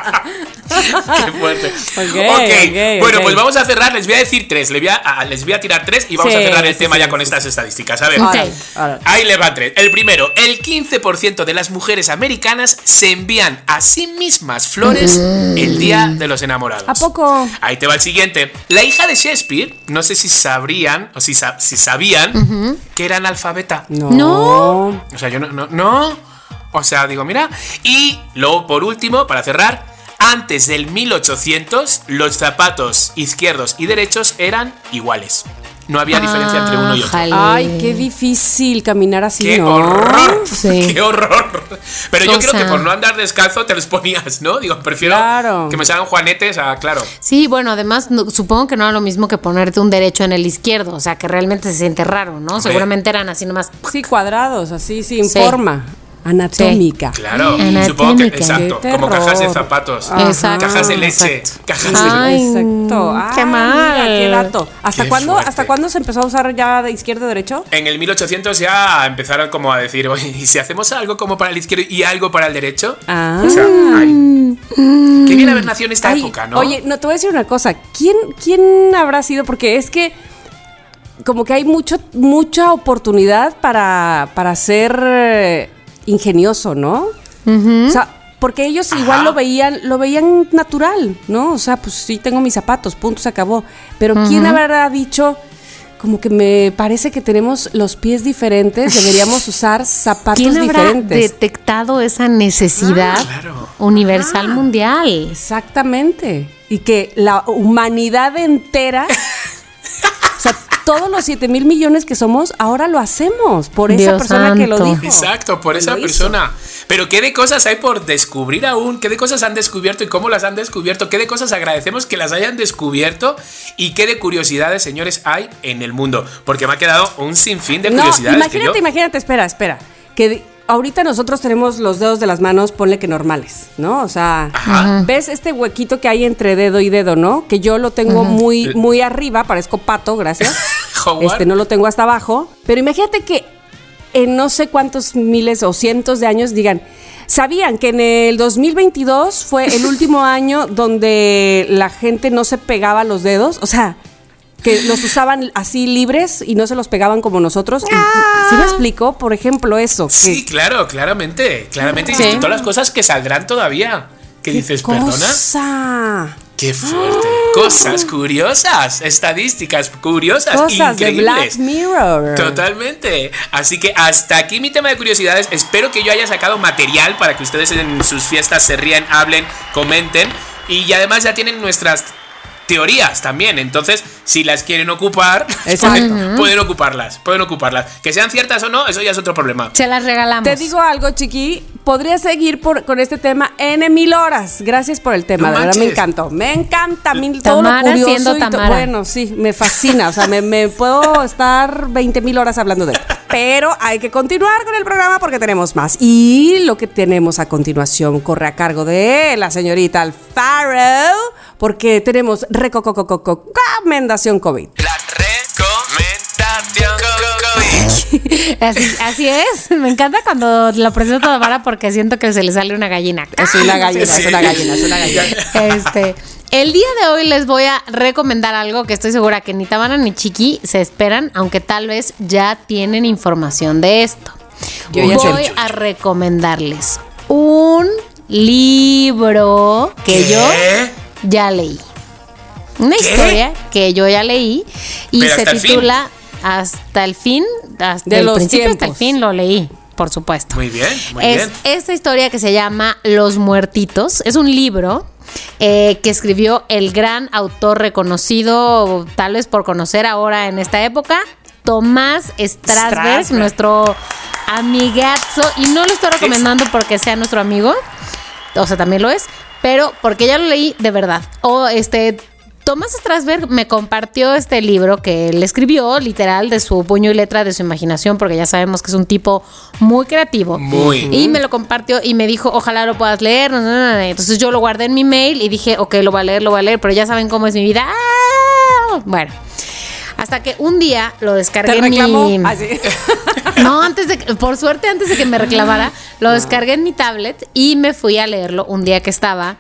Qué fuerte.
Ok,
ok,
ok,
bueno, pues vamos a cerrar. Les voy a decir tres. Les voy a, a- les voy a tirar tres y vamos
Sí,
a cerrar el
sí,
tema
sí,
ya
sí,
con estas estadísticas. A ver. Ahí le va tres. El primero, el 15% de las mujeres americanas se envían a sí mismas flores el día de los enamorados.
¿A poco?
Ahí te va el siguiente. La hija de Shakespeare, no sé si sabrían o si, sa- si sabían que era analfabeta.
No.
No.
O sea, yo no, no, no. O sea, digo, mira. Y luego, por último, para cerrar, antes del 1800, los zapatos izquierdos y derechos eran iguales. No había diferencia entre uno y otro.
Ay, qué difícil caminar así,
¡Qué
¿no?
horror!
Sí.
¡Qué horror! Pero yo
O
creo que por no andar descalzo te los ponías, ¿no? Digo, prefiero
Claro.
que me salgan juanetes a, claro.
Sí, bueno, además no- supongo que no era lo mismo que ponerte un derecho en el izquierdo, o sea, que realmente se siente raro, ¿no? Seguramente eran así nomás.
Sí, cuadrados, así, sin
Sí.
forma. Anatómica.
Claro,
Anatómica.
supongo que exacto, como cajas de zapatos,
Ajá.
Exacto.
cajas de leche,
Exacto.
cajas de
Exacto. Ay,
qué mal.
mira, qué dato. ¿Hasta
Qué
cuándo,
fuerte.
¿Hasta cuándo se empezó a usar ya de izquierdo a derecho?
En el 1800 ya empezaron como a decir, oye, ¿y si hacemos algo como para el izquierdo y algo para el derecho?
Ah.
O sea, ay, qué bien haber nacido en esta
Ay,
época, ¿no?
Oye, no te voy a decir una cosa. ¿Quién, quién habrá sido? Porque es que como que hay mucho, mucha oportunidad para, para ser eh, ingenioso, ¿no? O sea, porque ellos igual lo veían, lo veían natural, ¿no? O sea, pues sí tengo mis zapatos, punto, se acabó. Pero ¿quién habrá dicho como que me parece que tenemos los pies diferentes, deberíamos usar zapatos
¿Quién habrá
diferentes?
detectado esa necesidad
Ah, claro.
universal mundial?
Exactamente. Y que la humanidad entera, sea, todos los 7 mil millones que somos, ahora lo hacemos por esa
Dios
persona que lo dijo.
Exacto, por esa
hizo.
persona. Pero qué de cosas hay por descubrir aún, qué de cosas han descubierto y cómo las han descubierto, qué de cosas agradecemos que las hayan descubierto y qué de curiosidades, señores, hay en el mundo. Porque me ha quedado un sinfín de
No,
curiosidades. que
imagínate,
yo-
imagínate, espera, espera. Que ahorita nosotros tenemos los dedos de las manos, ponle que normales, ¿no? O sea,
Ajá.
ves este huequito que hay entre dedo y dedo, ¿no? Que yo lo tengo muy, muy arriba, parezco pato, gracias. Este, no lo tengo hasta abajo. Pero imagínate que en no sé cuántos miles o cientos de años digan, ¿sabían que en el 2022 fue el último año donde la gente no se pegaba los dedos? O sea, que los usaban así libres y no se los pegaban como nosotros. Y- y- ¿Sí me explico? Por ejemplo, eso. Que,
Sí, claro, claramente. Claramente. Y
Sí.
todas las cosas que saldrán todavía. ¿Qué dices, perdona? Qué fuerte. Cosas curiosas, estadísticas curiosas,
Cosas de
increíbles.
Black Mirror.
Totalmente. Así que hasta aquí mi tema de curiosidades. Espero que yo haya sacado material para que ustedes en sus fiestas se rían, hablen, comenten. Y además ya tienen nuestras teorías también. Entonces, si las quieren ocupar,
Exacto.
pueden ocuparlas. Pueden ocuparlas. Que sean ciertas o no, eso ya es otro problema.
Se las regalamos.
Te digo algo, chiqui. Podría seguir por, con este tema N mil horas. Gracias por el tema,
No
de verdad me encantó. Me encanta. Mí todo lo curioso
siendo
y
Tamara.
Bueno, sí, me fascina. O sea, me, me puedo estar 20 mil horas hablando de esto. Pero hay que continuar con el programa porque tenemos más. Y lo que tenemos a continuación corre a cargo de la señorita Alfaro. Porque tenemos recomendación COVID.
La recomendación COVID.
Así, así es. Me encanta cuando lo presento a Tamara porque siento que se le sale una gallina.
Es una gallina, es una gallina, es una gallina.
Este, el día de hoy les voy a recomendar algo que estoy segura que ni Tamara ni Chiqui se esperan, aunque tal vez ya tienen información de esto.
Yo ya
voy a recomendarles un libro que yo ya leí. Una
¿Qué?
historia que yo ya leí y
Pero
se
hasta el fin.
titula Hasta el fin, hasta
De
el
los
principio hasta el fin lo leí, por supuesto.
Muy bien, muy
es
bien.
esta historia que se llama Los Muertitos. Es un libro eh, que escribió el gran autor reconocido, tal vez por conocer ahora en esta época, Tomás Strasberg,
Strasberg.
nuestro amigazo. Y no lo estoy recomendando porque sea nuestro amigo, o sea, también lo es, pero porque ya lo leí de verdad. O este. Tomás Strasberg me compartió este libro que él escribió, literal, de su puño y letra, de su imaginación, porque ya sabemos que es un tipo muy creativo.
Muy.
Y me lo compartió y me dijo, ojalá lo puedas leer. Entonces yo lo guardé en mi mail y dije, ok, lo voy a leer, lo voy a leer, pero ya saben cómo es mi vida. ¡Ah! Bueno, hasta que un día lo descargué
¿Te
en mi...
Ah, sí.
No, antes de que- por suerte, antes de que me reclamara, lo descargué en mi tablet y me fui a leerlo un día que estaba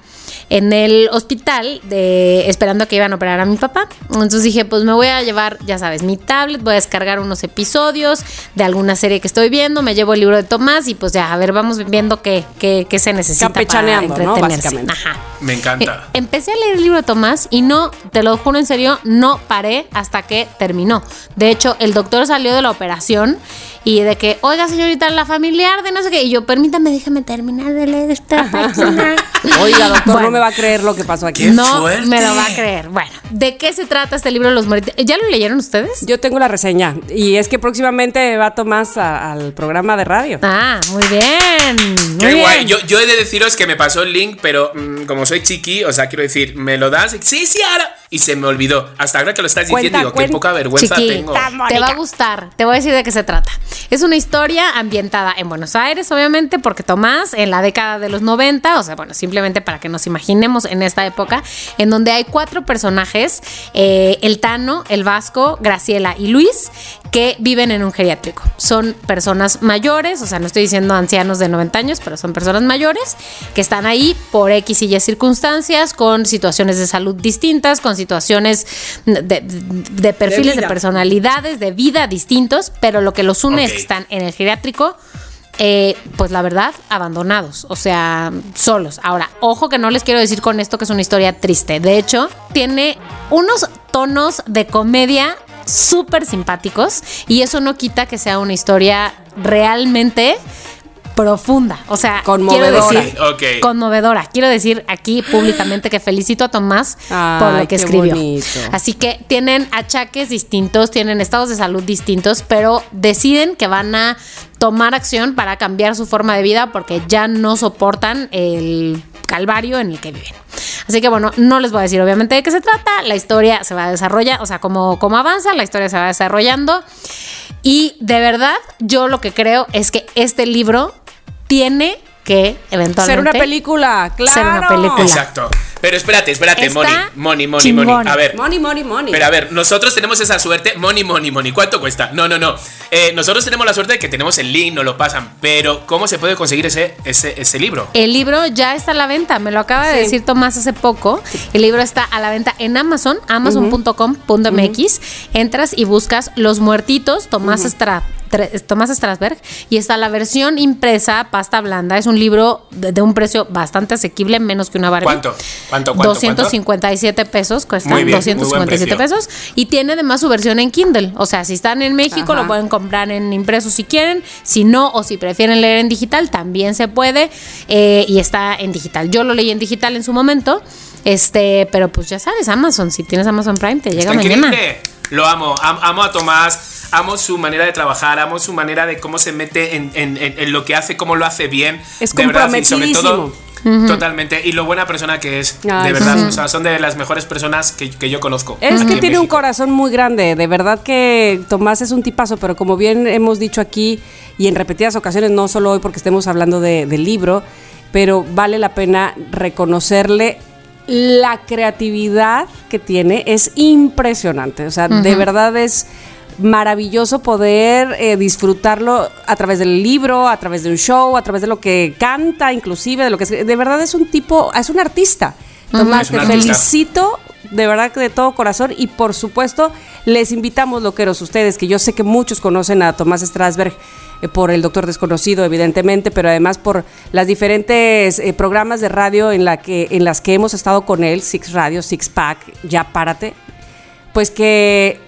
en el hospital de esperando a que iban a operar a mi papá. Entonces dije, pues me voy a llevar, ya sabes, mi tablet, voy a descargar unos episodios de alguna serie que estoy viendo, me llevo el libro de Tomás y pues ya, a ver, vamos viendo qué, qué, qué se necesita para
¿no?
entretenerse.
Básicamente.
Ajá.
Me encanta.
Eh, Empecé a leer el libro de Tomás y no, te lo juro en serio, no paré hasta que terminó. De hecho, el doctor salió de la operación y de que, oiga, señorita, la familiar de no sé qué. Y yo, permítame, déjame terminar de leer esta página.
Oiga, doctor,
Bueno.
no me va a creer lo que pasó aquí.
Qué
no
fuerte.
me lo va a creer. Bueno, ¿de qué se trata este libro de los muertos? ¿Ya lo leyeron ustedes?
Yo tengo la reseña y es que próximamente va Tomás a- al programa de radio.
Ah, muy bien. Muy
Qué
bien.
guay. Yo, yo he de deciros que me pasó el link, pero mm, como soy chiqui, o sea, quiero decir, me lo das. Sí, sí, ahora. Y se me olvidó. Hasta ahora que lo estás diciendo,
Cuenta,
digo, qué
cuenta.
poca vergüenza tengo.
Te va a gustar. Te voy a decir de qué se trata. Es una historia ambientada en Buenos Aires, obviamente, porque Tomás, en la década de los 90, o sea, bueno, simplemente para que nos imaginemos en esta época, en donde hay cuatro personajes, eh, el Tano, el Vasco, Graciela y Luis, que viven en un geriátrico. Son personas mayores, o sea, no estoy diciendo ancianos de 90 años, pero son personas mayores que están ahí por X y Y circunstancias, con situaciones de salud distintas, con situaciones de, de- de perfiles de, personalidades, de vida distintos, pero lo que los une es que están en el geriátrico eh, pues la verdad, abandonados, o sea, solos. Ahora, ojo que no les quiero decir con esto que es una historia triste. De hecho, tiene unos tonos de comedia súper simpáticos y eso no quita que sea una historia realmente profunda, o sea,
Conmovedora.
quiero decir,
Ok.
conmovedora. Quiero decir aquí públicamente que felicito a Tomás por lo que escribió.
bonito.
Así que tienen achaques distintos, tienen estados de salud distintos, pero deciden que van a tomar acción para cambiar su forma de vida porque ya no soportan el calvario en el que viven. Así que bueno, no les voy a decir obviamente de qué se trata, la historia se va a desarrollar, o sea, como, como avanza, la historia se va desarrollando. Y de verdad, yo lo que creo es que este libro tiene que eventualmente
Ser una película, claro.
Ser una película.
Exacto. Pero espérate, espérate,
Está
Moni, Moni, Moni,
chingón.
Moni. A ver.
Money, money, money.
Pero a ver, nosotros tenemos esa suerte. Money, money, money. ¿Cuánto cuesta? No, no, no. Eh, nosotros tenemos la suerte de que tenemos el link, nos lo pasan. Pero, ¿cómo se puede conseguir ese, ese, ese libro?
El libro ya está a la venta, me lo acaba de
Sí.
decir Tomás hace poco. El libro está a la venta en Amazon, amazon.com.mx. Entras y buscas Los Muertitos, Tomás, Tre- Tomás Strasberg, y está la versión impresa, pasta blanda. Es un libro de, de un precio bastante asequible, menos que una Barbie.
¿Cuánto? ¿Cuánto, cuánto,
257 pesos cuesta,
Muy bien, muy buen
257
precio.
pesos. Y tiene además su versión en Kindle. O sea, si están en México,
Ajá.
lo pueden comprar en impreso si quieren. Si no, o si prefieren leer en digital, también se puede. eh, y está en digital. Yo lo leí en digital en su momento. Este, pero pues ya sabes, Amazon, si tienes Amazon Prime, te llega
Está
mañana.
increíble. Lo amo. Am- amo a Tomás. Amo su manera de trabajar. Amo su manera de cómo se mete en, en- en- en lo que hace, cómo lo hace bien.
Es
de verdad, y sobre todo. Totalmente. Y lo buena persona que es.
Ay,
de verdad.
sí.
O sea, son de las mejores personas que, que yo conozco.
Es que
en
tiene un corazón muy grande, de verdad que Tomás es un tipazo, pero como bien hemos dicho aquí y en repetidas ocasiones, no solo hoy porque estemos hablando de- del libro, pero vale la pena reconocerle la creatividad que tiene, es impresionante, o sea, de verdad es maravilloso poder eh, disfrutarlo a través del libro, a través de un show, a través de lo que canta, inclusive de lo que es, de verdad es un tipo, es un artista. Tomás, te felicito de verdad que de todo corazón y por supuesto les invitamos loqueros ustedes que yo sé que muchos conocen a Tomás Strasberg eh, por el Doctor Desconocido evidentemente pero además por las diferentes eh, programas de radio en la que en las que hemos estado con él Six Radio Six Pack ya párate pues que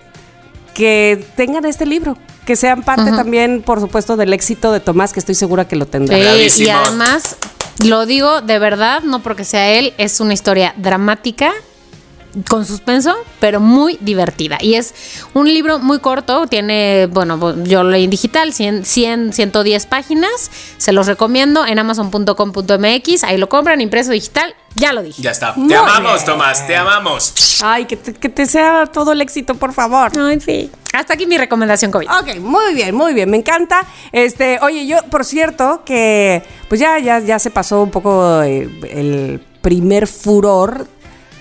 que tengan este libro que sean parte también por supuesto del éxito de Tomás que estoy segura que lo tendrá.
Sí, y además, lo digo de verdad, no porque sea él, es una historia dramática con suspenso, pero muy divertida. Y es un libro muy corto, tiene, bueno, yo lo leí en digital, 100, 100 110 páginas, se los recomiendo en amazon.com.mx, ahí lo compran, impreso digital, ya lo dije.
Ya está.
Muy
te amamos,
bien.
Tomás. Te amamos.
ay que te, que te sea todo el éxito por favor
Ay, sí. Hasta aquí mi recomendación COVID.
Ok, muy bien, muy bien, me encanta. Este, oye, yo, por cierto, que pues ya, ya, ya se pasó un poco eh, el primer furor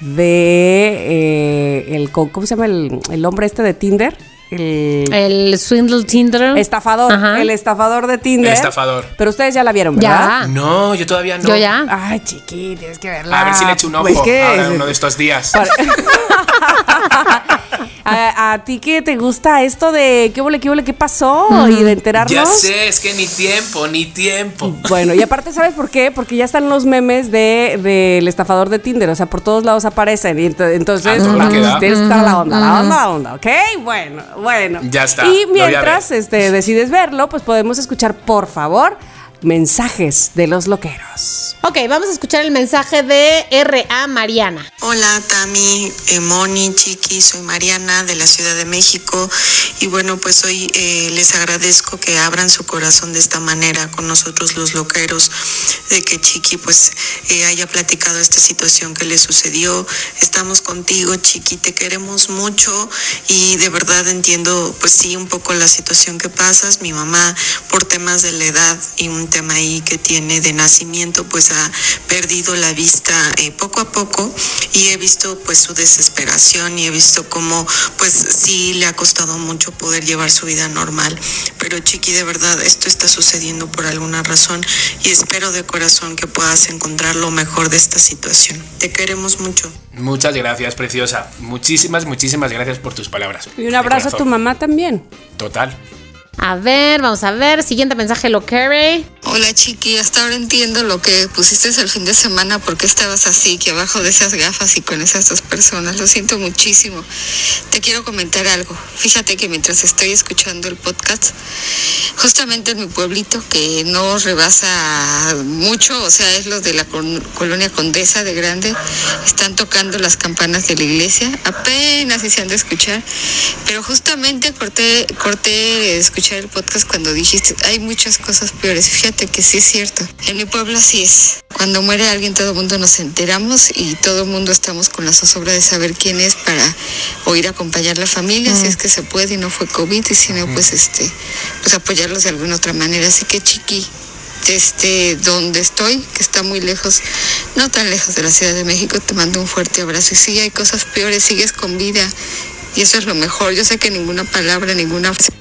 de eh, el co- ¿cómo se llama el, el hombre este de Tinder? El
El Swindle Tinder.
estafador,
Ajá.
el estafador de Tinder.
El estafador.
Pero ustedes ya la vieron, ¿verdad?
Ya.
No, yo todavía no.
Yo ya.
Ay, chiqui, tienes que verla.
A ver si le echo un ojo
Pues que-
ahora uno de estos días.
a, a ti que te gusta esto de qué huele, qué huele, qué pasó y de enterarnos.
Ya sé, es que ni tiempo, ni tiempo.
Bueno, y aparte, ¿sabes por qué? Porque ya están los memes de del estafador de Tinder, o sea, por todos lados aparecen. Y ento- entonces,
Ah,
vamos, tienes que estar la onda, la onda, la onda, ¿ok? Bueno, bueno.
Ya está,
Y mientras este, decides verlo, pues podemos escuchar, por favor, mensajes de los loqueros.
Ok, vamos a escuchar el mensaje de R.A. Mariana.
Hola Tami, eh, Moni, Chiqui, soy Mariana de la Ciudad de México y bueno pues hoy eh, les agradezco que abran su corazón de esta manera con nosotros los loqueros, de que Chiqui pues eh, haya platicado esta situación que le sucedió. Estamos contigo Chiqui, te queremos mucho y de verdad entiendo pues sí un poco la situación que pasas. Mi mamá por temas de la edad y un tema ahí que tiene de nacimiento pues ha perdido la vista eh, poco a poco y he visto pues su desesperación y he visto cómo pues sí le ha costado mucho poder llevar su vida normal pero chiqui de verdad esto está sucediendo por alguna razón y espero de corazón que puedas encontrar lo mejor de esta situación te queremos mucho
Muchas gracias, preciosa. Muchísimas, muchísimas gracias por tus palabras.
Y un abrazo a tu mamá también.
Total.
A ver, vamos a ver. Siguiente mensaje, lo carry.
Hola chiqui, hasta ahora entiendo lo que pusiste el fin de semana, porque estabas así, que abajo de esas gafas y con esas dos personas. Lo siento muchísimo. Te quiero comentar algo. Fíjate que mientras estoy escuchando el podcast, justamente en mi pueblito, que no rebasa mucho, o sea, es lo de la colonia Condesa de Grande, están tocando las campanas de la iglesia. Apenas si se han de escuchar, pero justamente corté, corté de escuchar el podcast cuando dijiste, hay muchas cosas peores. Fíjate que sí es cierto. En mi pueblo así es. Cuando muere alguien, todo el mundo nos enteramos y todo el mundo estamos con la zozobra de saber quién es para o ir a acompañar la familia, si es que se puede y no fue COVID, y si no, pues este, pues apoyarlos de alguna otra manera. Así que chiqui, este, donde estoy, que está muy lejos, no tan lejos de la Ciudad de México, te mando un fuerte abrazo. Y sí, hay cosas peores, sigues con vida. Y eso es lo mejor. Yo sé que ninguna palabra, ninguna frase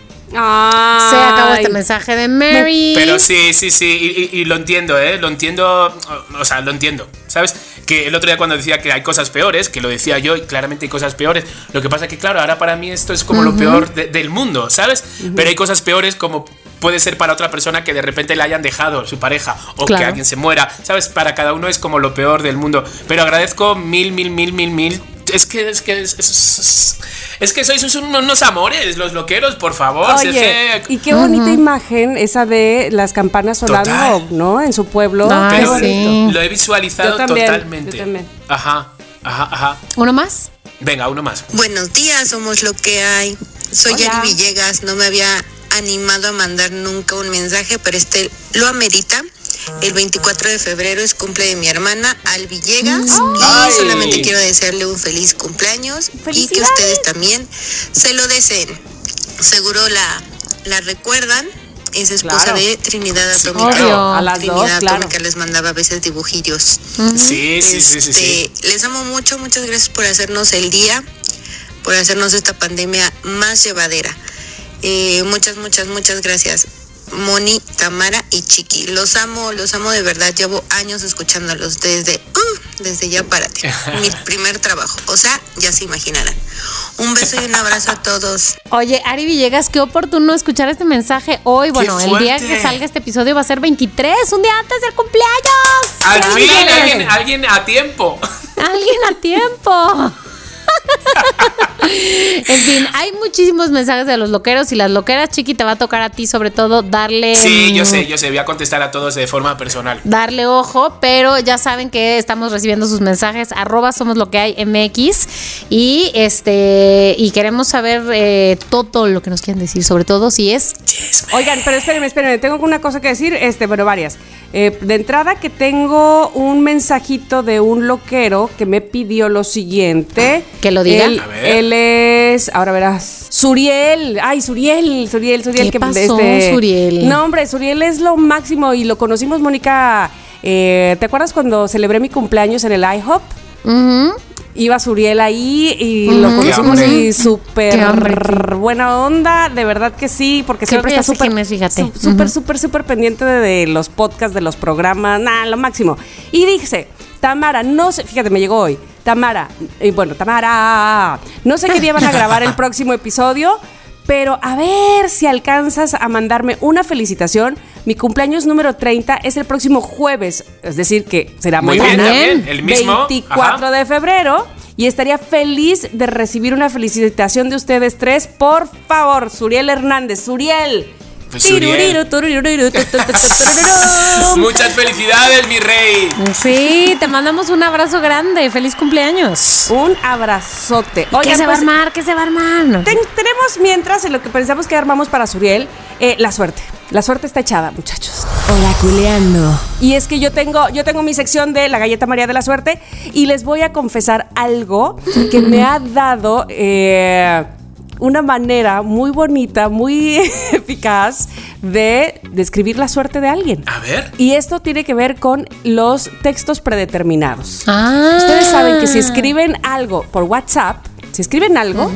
Se acabó este mensaje de Mary.
Pero sí, sí, sí, y, y- y lo entiendo, ¿eh? Lo entiendo, o sea, lo entiendo, ¿sabes? Que el otro día cuando decía que hay cosas peores, que lo decía yo, y claramente hay cosas peores, lo que pasa que, claro, ahora para mí esto es como lo peor de- del mundo, ¿sabes? Pero hay cosas peores como puede ser para otra persona que de repente le hayan dejado su pareja o
Claro.
que alguien se muera, ¿sabes? Para cada uno es como lo peor del mundo. Pero agradezco mil, mil, mil, mil, mil. Es que, es que, es, es- es que sois un- unos amores, los loqueros, por favor. es que-
y qué bonita imagen esa de las campanas sonando,
Total.
¿no? En su pueblo.
Ay,
Qué
Pero
bonito.
sí.
lo he visualizado
Yo también,
totalmente.
yo también.
Ajá, ajá, ajá.
¿Uno más?
Venga, uno más.
Buenos días, somos lo que hay. Soy
Hola.
Ari Villegas, no me había animado a mandar nunca un mensaje, pero este lo amerita. El 24 de febrero es cumple de mi hermana Al Villegas y solamente quiero desearle un feliz cumpleaños y que ustedes también se lo deseen. Seguro la, la recuerdan, es esposa
Claro.
de Trinidad Atómica.
Obvio.
A las dos,
Trinidad
claro.
Atómica les mandaba a veces dibujillos.
Sí, sí, sí, sí, sí.
Este, Les amo mucho, muchas gracias por hacernos el día, por hacernos esta pandemia más llevadera. Eh, muchas, muchas, muchas gracias. Moni, Tamara y Chiqui. Los amo, los amo de verdad. Llevo años escuchándolos desde, uh, desde ya párate. Mi primer trabajo. O sea, ya se imaginarán. Un beso y un abrazo a todos.
Oye, Ari Villegas, qué oportuno escuchar este mensaje hoy. Bueno, el día que salga este episodio va a ser 23, un día antes del cumpleaños.
Al
¡Qué
fin, alguien, alguien a tiempo.
Alguien a tiempo. en fin, hay muchísimos mensajes de los loqueros y las loqueras. Chiqui, te va a tocar a ti sobre todo darle...
Sí, yo
mm,
sé, yo sé. Voy a contestar a todos de forma personal.
darle ojo, pero ya saben que estamos recibiendo sus mensajes, arroba somos lo que hay MX y este y queremos saber eh, todo lo que nos quieren decir, sobre todo si es
Oigan, pero espérenme, espérenme, tengo una cosa que decir, este, bueno, varias. Eh, de entrada que tengo un mensajito de un loquero que me pidió lo siguiente.
Que lo diga.
Él, es, ahora verás, Suriel. Ay, Suriel, Suriel, Suriel.
¿Qué pasó, Suriel?
No, hombre, Suriel es lo máximo y lo conocimos, Mónica. eh, ¿Te acuerdas cuando celebré mi cumpleaños en el IHOP?
Ujú.
Iba Suriel ahí y lo conocimos y súper buena onda, de verdad que sí, porque
Creo
siempre
que
está súper,
fíjate.
súper, súper, súper pendiente de, de los podcasts, de los programas, nada, lo máximo. Y dice, Tamara, no sé, fíjate, me llegó hoy, Tamara, y bueno, Tamara, no sé qué día van a grabar el próximo episodio, pero a ver si alcanzas a mandarme una felicitación. Mi cumpleaños número 30 es el próximo jueves, es decir, que será
Muy bien,
mañana.
también. El mismo.
24
Ajá.
de febrero y estaría feliz de recibir una felicitación de ustedes tres. Por favor, Suriel Hernández. Suriel.
Pues. Muchas felicidades, mi rey.
Sí, te mandamos un abrazo grande, feliz cumpleaños.
Un abrazote.
¿Qué
Oigan,
se va a
pues,
armar? ¿Qué se va a armar?
ten- tenemos mientras en lo que pensamos que armamos para Suriel, eh, la suerte. La suerte está echada, muchachos.
Oraculeando.
Y es que yo tengo, yo tengo mi sección de la galleta María de la Suerte y les voy a confesar algo que me ha dado eh, una manera muy bonita, muy eficaz de describir la suerte de alguien.
A ver.
Y esto tiene que ver con los textos predeterminados.
Ah.
Ustedes saben que si escriben algo por WhatsApp, si escriben algo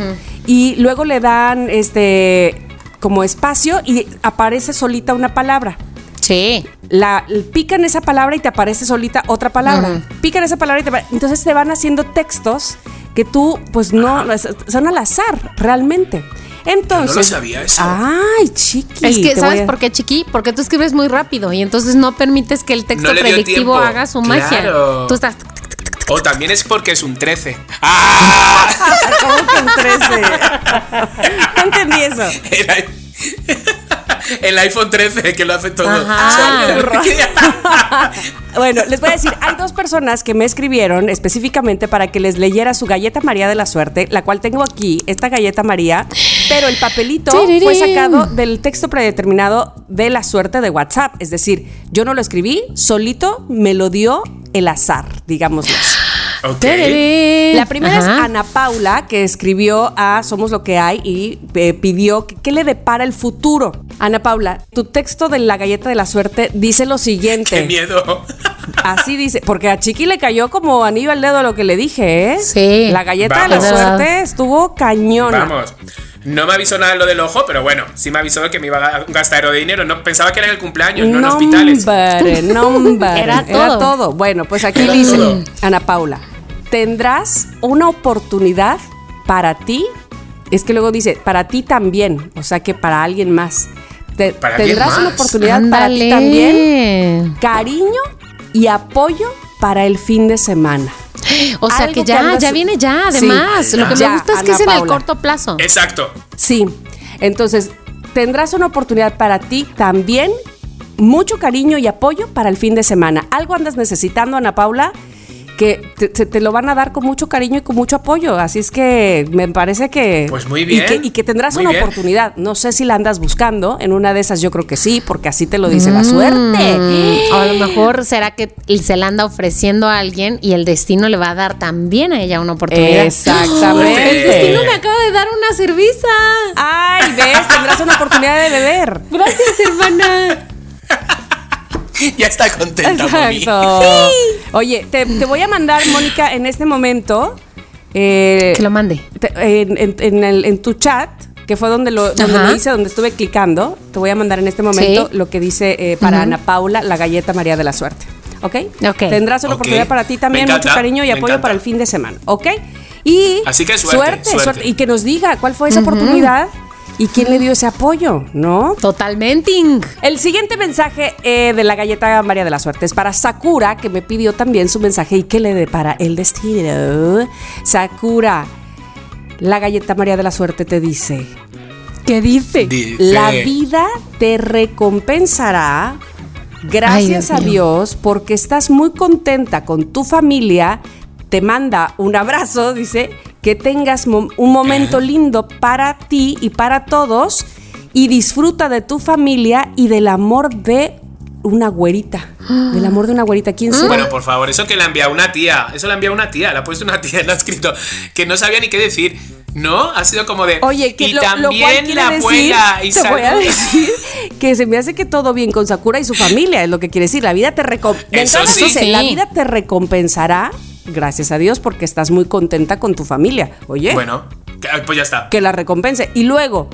y luego le dan este como espacio y aparece solita una palabra
Sí.
la pican esa palabra y te aparece solita otra palabra. Pican esa palabra y te apare- entonces te van haciendo textos que tú pues no son al azar realmente. Entonces.
No lo sabía eso.
Ay, chiqui.
Es que, ¿sabes
a-
por qué, Chiqui? Porque tú escribes muy rápido y entonces no permites que el texto
No
predictivo haga su magia.
Claro.
Tú estás.
O también es porque es un 13. ¡Ah!
¿Cómo que un 13? No entendí eso.
El iPhone 13 que lo hace todo.
Ajá.
Bueno, les voy a decir, hay dos personas que me escribieron específicamente para que les leyera su galleta María de la suerte, la cual tengo aquí, esta galleta María, pero el papelito
Tirirín.
fue sacado del texto predeterminado de la suerte de WhatsApp. Es decir, yo no lo escribí, solito me lo dio el azar, digámoslo. así.
Ok.
La primera es. Ana Paula, que escribió a Somos lo que hay y eh, pidió que, qué le depara el futuro. Ana Paula, tu texto de la galleta de la suerte dice lo siguiente.
Qué miedo.
Así dice, porque a Chiqui le cayó como anillo al dedo lo que le dije, ¿eh?
Sí.
La galleta de la suerte estuvo cañona.
Vamos. No me avisó nada de lo del ojo, pero bueno, sí me avisó que me iba a gastar de dinero. No, pensaba que era en el cumpleaños, no en hospitales.
Nombre, nombre.
Era todo.
Bueno, pues aquí
Era
dice,
todo.
Ana Paula, tendrás una oportunidad para ti. Es que luego dice, para ti también, o sea que para alguien más. Te-
Para
tendrás una oportunidad para ti también, cariño y apoyo para el fin de semana.
O sea que
que
ya,
andas-
ya viene ya,
Sí.
además. Lo que
Ya,
me gusta es que es en el corto plazo.
Exacto.
Sí, entonces tendrás una oportunidad para ti también, mucho cariño y apoyo para el fin de semana. Algo andas necesitando, Ana Paula, que te, se te lo van a dar con mucho cariño y con mucho apoyo. Así es que me parece que...
Pues muy
Y
bien,
que, y que tendrás
muy
una
bien.
oportunidad. No sé si la andas buscando. En una de esas yo creo que sí, porque así te lo dice la suerte.
Mm, O a lo mejor será que se la anda ofreciendo a alguien y el destino le va a dar también a ella una oportunidad.
Exactamente.
El destino me acaba de dar una cerveza.
Ay, ves, tendrás una oportunidad de beber.
Gracias, hermana.
Ya está contenta, Moni.
Exacto. Oye, te, te voy a mandar, Mónica, en este momento. eh,
Que lo mande.
te- en, en- en el- en tu chat, que fue donde lo, donde lo hice, donde estuve clicando, te voy a mandar en este momento
Sí.
lo que dice eh, para Ana Paula, la galleta María de la Suerte. ¿Ok?
Ok.
Tendrás una oportunidad para ti también,
encanta,
mucho cariño y apoyo
encanta.
para el fin de semana. ¿Ok? Y.
Así que suerte, suerte.
Y que nos diga cuál fue esa oportunidad y quién le dio ese apoyo, ¿no?
Totalmente.
El siguiente mensaje eh, de la galleta María de la Suerte es para Sakura, que me pidió también su mensaje y que le depara el destino. Sakura, la galleta María de la Suerte te dice. ¿Qué dice?
Dice.
La vida te recompensará. Gracias
Ay, Dios
a. Dios porque estás muy contenta con tu familia. Te manda un abrazo, dice, que tengas un momento lindo para ti y para todos y disfruta de tu familia y del amor de una güerita. Del amor de una güerita. ¿Quién será?
Bueno, por favor, eso que la ha enviado una tía. Eso la ha enviado una tía. La ha puesto una tía la ha escrito. Que no sabía ni qué decir. ¿No? Ha sido como de.
Oye, que
y
lo, lo
también
quiere
la
decir,
abuela y
te voy a decir que se me hace que todo bien con Sakura y su familia, es lo que quiere decir. La vida te recompensará.
Sí.
Sí.
La vida te recompensará, gracias a Dios, porque estás muy contenta con tu familia. Oye,
Bueno, que- pues ya está.
que la recompense. Y luego,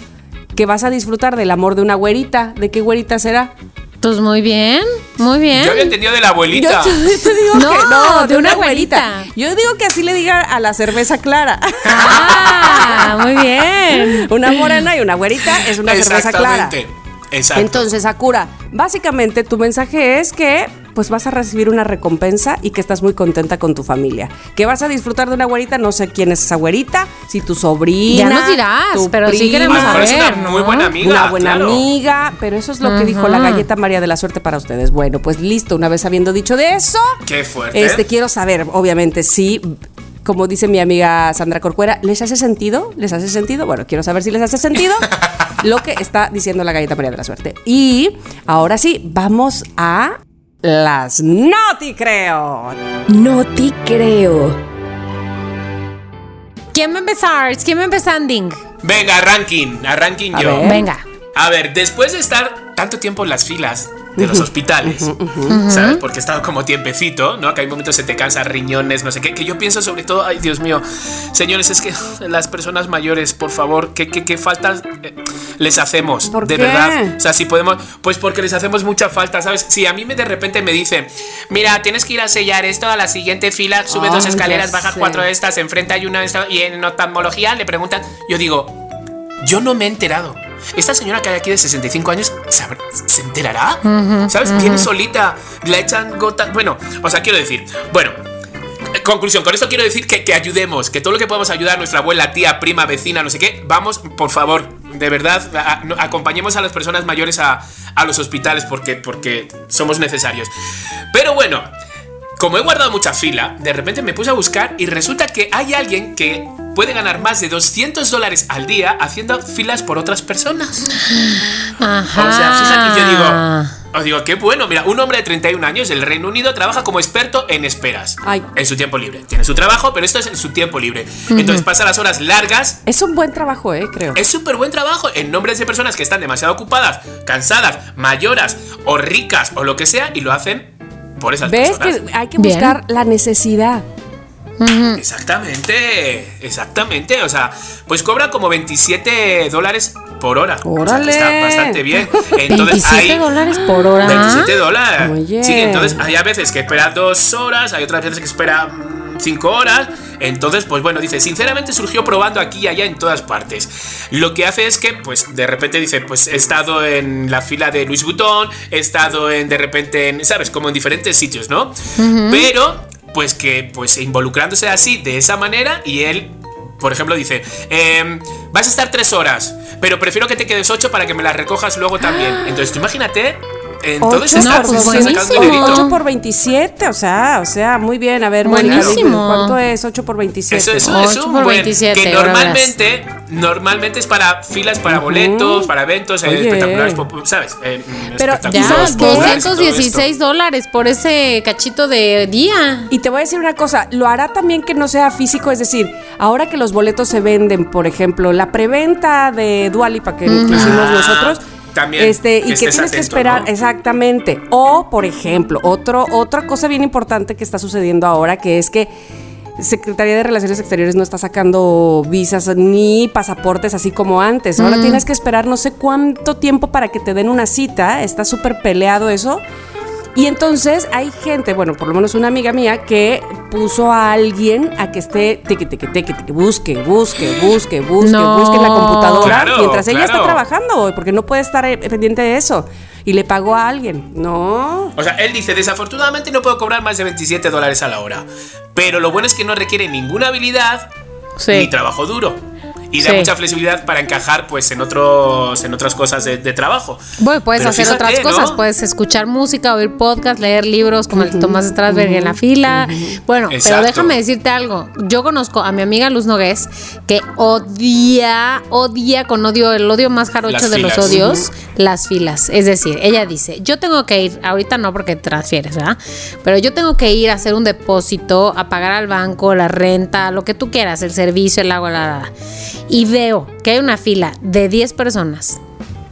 que vas a disfrutar del amor de una güerita. ¿De qué güerita será?
Pues muy bien, muy bien.
Yo había entendido de la abuelita.
Yo te digo
No,
que no, de,
de
una, güerita. Yo digo que así le diga a la cerveza clara.
Ah, muy bien.
una morena y una güerita es una cerveza clara.
Exactamente. Exacto.
Entonces, Sakura, básicamente tu mensaje es que pues vas a recibir una recompensa y que estás muy contenta con tu familia. Que vas a disfrutar de una güerita, no sé quién es esa güerita, si tu sobrina.
Ya nos dirás,
tu
pero sí queremos
es
saber,
una
¿no?
muy buena amiga.
una buena
claro.
amiga, pero eso es lo que dijo la galleta María de la Suerte para ustedes. Bueno, pues listo, una vez habiendo dicho de eso,
Qué fuerte.
este quiero saber, obviamente, si como dice mi amiga Sandra Corcuera, ¿les hace sentido? ¿Les hace sentido? Bueno, quiero saber si les hace sentido lo que está diciendo la galleta María de la Suerte. Y ahora sí, vamos a las Noti creo.
No te creo.
¿Quién va a empezar? ¿Quién va a empezar?
Venga, ranking. A ranking
A
yo.
ver.
Venga.
A ver, después de estar tanto tiempo en las filas de los hospitales, ¿sabes? Porque he estado como tiempecito, ¿no? Que hay momentos que se te cansan riñones, no sé qué. Que yo pienso sobre todo, ay Dios mío, señores, es que las personas mayores, por favor, ¿qué, qué, qué faltas eh, les hacemos?
¿Por
de
qué?
verdad. O sea, si podemos, pues porque les hacemos mucha falta, ¿sabes? Si a mí me de repente me dicen, mira, tienes que ir a sellar esto a la siguiente fila, sube dos escaleras, baja
sé.
cuatro de estas, enfrente hay una de estas, y en oftalmología le preguntan, yo digo, yo no me he enterado. Esta señora que hay aquí de 65 años, ¿sabrá- ¿se enterará? ¿Sabes? Viene solita, le echan gotas. Bueno, o sea, quiero decir, bueno, Conclusión, con esto quiero decir que, que ayudemos, que todo lo que podamos ayudar a nuestra abuela, tía, prima, vecina, no sé qué, vamos, por favor, de verdad, a- a- no- acompañemos a las personas mayores a, a los hospitales porque, porque somos necesarios. Pero bueno, como he guardado mucha fila, de repente me puse a buscar y resulta que hay alguien que puede ganar más de 200 dólares al día haciendo filas por otras personas.
Ajá.
O sea, fíjate, yo digo, os digo, qué bueno. Mira, un hombre de 31 años del Reino Unido trabaja como experto en esperas.
Ay.
En su tiempo libre. Tiene su trabajo, pero esto es en su tiempo libre. Entonces pasa las horas largas.
Es un buen trabajo, ¿eh? Creo.
Es súper buen trabajo en nombres de personas que están demasiado ocupadas, cansadas, mayoras o ricas o lo que sea y lo hacen por esas
¿Ves
personas.
que hay que
Bien.
buscar la necesidad?
Exactamente, exactamente. O sea, pues cobra como 27 dólares por hora. O sea,
¡Órale!
está bastante bien. Entonces
27
hay
dólares por hora.
27 dólares.
Oye.
Sí, entonces hay a veces que espera dos horas, hay otras veces que espera mm, cinco horas. Entonces, pues bueno, dice, sinceramente surgió probando aquí y allá en todas partes. Lo que hace es que, pues de repente dice, pues he estado en la fila de Louis Vuitton, he estado en, de repente, en, ¿sabes? Como en diferentes sitios, ¿no? Pero, pues que, pues involucrándose así, de esa manera, y él por ejemplo, dice, em, vas a estar tres horas, pero prefiero que te quedes ocho para que me las recojas luego también. Entonces, tú imagínate, en todo ese
8
estar
pues
por,
sacando
buenísimo.
dinerito.
8 por 27, o sea, o sea, muy bien. A ver,
Buenísimo.
¿cuánto es 8 por 27?
Eso, eso es
8
un
por
buen
27
que normalmente, normalmente es para filas para boletos, para eventos eh,
Oye.
espectaculares, ¿sabes? Eh, mm,
Pero,
espectáculos
Ya,
¿sabes qué?
populares y todo
216 dólares por ese cachito de día.
Y te voy a decir una cosa, lo hará también que no sea físico, es decir, ahora que los boletos se venden, por ejemplo, la preventa de Dualipa que, que hicimos
Ah,
nosotros,
también,
este, y
que
tienes que esperar,
¿no?
exactamente. O, por ejemplo, otro, otra cosa bien importante que está sucediendo ahora, que es que Secretaría de Relaciones Exteriores no está sacando visas ni pasaportes así como antes. Ahora
Mm.
tienes que esperar no sé cuánto tiempo para que te den una cita. Está súper peleado eso. Y entonces hay gente, bueno, por lo menos una amiga mía, que puso a alguien a que esté, teque, teque, teque, teque, busque, busque, busque, busque,
No.
busque en la computadora
Claro,
mientras ella está trabajando, porque no puede estar eh, pendiente de eso. Y le pagó a alguien. No.
O sea, él dice, desafortunadamente no puedo cobrar más de 27 dólares a la hora. Pero lo bueno es que no requiere ninguna habilidad
Sí.
ni trabajo duro. Y da
Sí.
mucha flexibilidad para encajar pues en otros en otras cosas de, de trabajo.
Bueno, puedes
Pero
hacer
fíjate,
otras cosas,
¿no?
puedes escuchar música, oír podcast, leer libros como el de Tomás Strasberg en la fila. Bueno, pero déjame decirte algo. Yo conozco a mi amiga Luz Nogués que odia, odia con odio, el odio más jarocho
Las
de los odios, las filas. Es decir, ella dice, yo tengo que ir, ahorita no porque te transfieres, ¿verdad? Pero yo tengo que ir a hacer un depósito, a pagar al banco, la renta, lo que tú quieras, el servicio, el agua, la, la, la. Y veo que hay una fila de 10 personas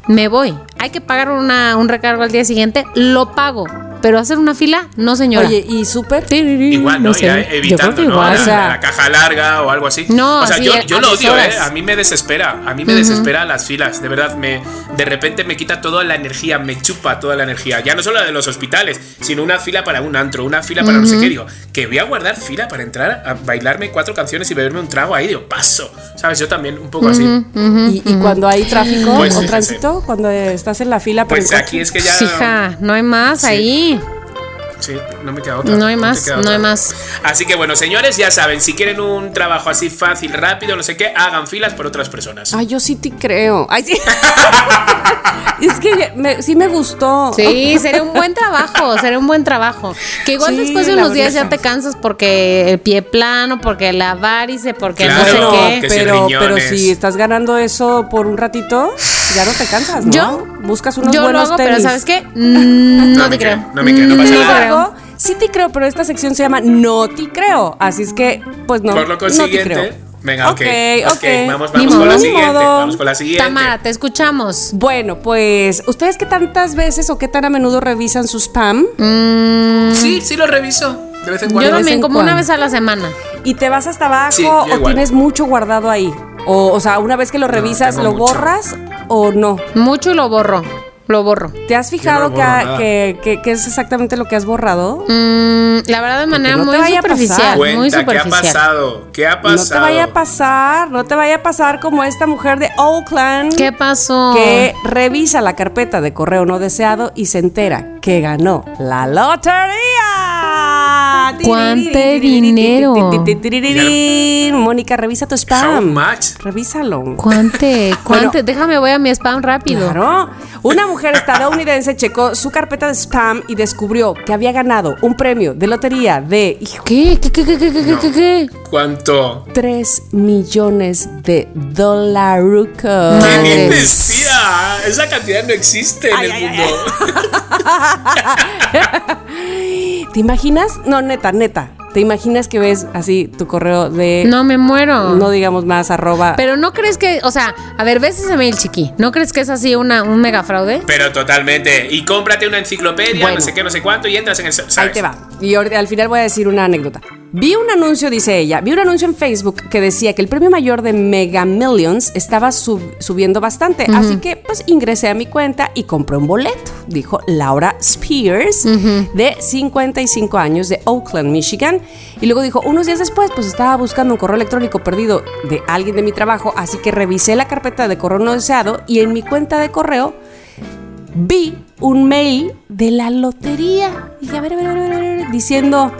me voy. Hay que pagar una, un recargo al día siguiente, lo pago. Pero hacer una fila, no señora.
Oye, ¿y súper?
Igual, ¿no?
sé.
Ya
Yo creo
evitando, ¿no?
igual.
La,
o sea-
la caja larga o algo así.
No,
o sea,
sí,
yo, lo odio. ¿eh? A mí me desespera. A mí me desespera las filas. De verdad, me, de repente me quita toda la energía, me chupa toda la energía. Ya no solo la de los hospitales, sino una fila para un antro, una fila para no sé qué. Digo, que voy a guardar fila para entrar a bailarme cuatro canciones y beberme un trago ahí. Digo, paso. ¿Sabes? Yo también, un poco así.
¿Y, y cuando hay tráfico
Pues,
o tránsito? Cuando estás en la fila por
Pues aquí
coche?
es que ya.
Hija, no hay más
Sí.
ahí.
Sí, no me queda otra.
No hay más, no
otra.
hay más.
Así que bueno, señores, ya saben, si quieren un trabajo así fácil, rápido, no sé qué, hagan filas por otras personas.
Ay, yo sí te creo. Ay, sí. es que me- sí me gustó.
Sí, sería un buen trabajo, sería un buen trabajo. Que igual
Sí,
después de unos días ya te cansas porque el pie plano, porque la varice, porque
Claro,
no sé qué.
que
pero, pero si estás ganando eso por un ratito, ya no te cansas, ¿no?
Yo-
buscas unos
Yo lo
buenos
hago, pero. ¿sabes qué? Mm, no, te creo.
creo, no me creo, no pasa nada.
creo.
embargo, sí te creo, pero esta sección se llama No te creo. Así es que, pues no.
por lo
no te
consiguiente,
creo.
venga, ok.
Ok,
ok,
ok.
vamos,
Ni
vamos con la siguiente.
modo.
Vamos con la siguiente.
Tamara, te escuchamos.
Bueno, pues, ¿ustedes qué tantas veces o qué tan a menudo revisan su spam?
Sí, sí lo reviso. De vez en
Yo
cuando.
vez
también, como una vez a la semana.
¿Y te vas hasta abajo
Sí, yo
o
igual.
tienes mucho guardado ahí? O, o sea, una vez que lo revisas, ¿lo
mucho.
borras o no?
Mucho lo borro. lo borro.
¿Te has fijado
no
que, que- que- que es exactamente lo que has borrado?
Mm, la verdad, de manera
no te
muy superficial. muy
Cuenta, ¿qué ha
superficial.
pasado? ¿Qué ha
No
pasado?
te vaya a pasar, no te vaya a pasar como esta mujer de Oakland
¿Qué pasó?
que revisa la carpeta de correo no deseado y se entera que ganó la lotería.
¿Cuánto dinero?
Mónica, revisa tu
How
spam.
much?
Revísalo.
¿Cuánte? ¿Cuánte? Déjame, voy a mi spam rápido.
Claro. Una mujer estadounidense checó su carpeta de spam y descubrió que había ganado un premio de lotería de hijo,
¿Qué? ¿Qué, qué, qué, qué, qué, qué, qué?
¿Cuánto?
3 millones de dolarucos.
¿Qué dices, tía? Esa cantidad no existe en
Ay,
el
ay,
mundo.
¿Te imaginas? No, neta, neta. ¿Te imaginas que ves así tu correo de
No me muero.
no digamos más arroba?
Pero no crees que, o sea, a ver, ves ese mail chiqui. ¿No crees que es así una, un mega fraude?
Pero totalmente. Y cómprate una enciclopedia,
Bueno.
no sé qué, no sé cuánto, y entras en el. ¿sabes?
Ahí te va. Y al final voy a decir una anécdota. Vi un anuncio, dice ella, vi un anuncio en Facebook que decía que el premio mayor de Mega Millions estaba sub- subiendo bastante. Así que pues ingresé a mi cuenta y compré un boleto, dijo Laura Spears, de 55 años de Oakland, Michigan. Y luego dijo, unos días después, pues estaba buscando un correo electrónico perdido de alguien de mi trabajo, así que revisé la carpeta de correo no deseado y en mi cuenta de correo vi un mail de la lotería. Y dije, a ver, a ver, a ver, a ver, a ver, diciendo,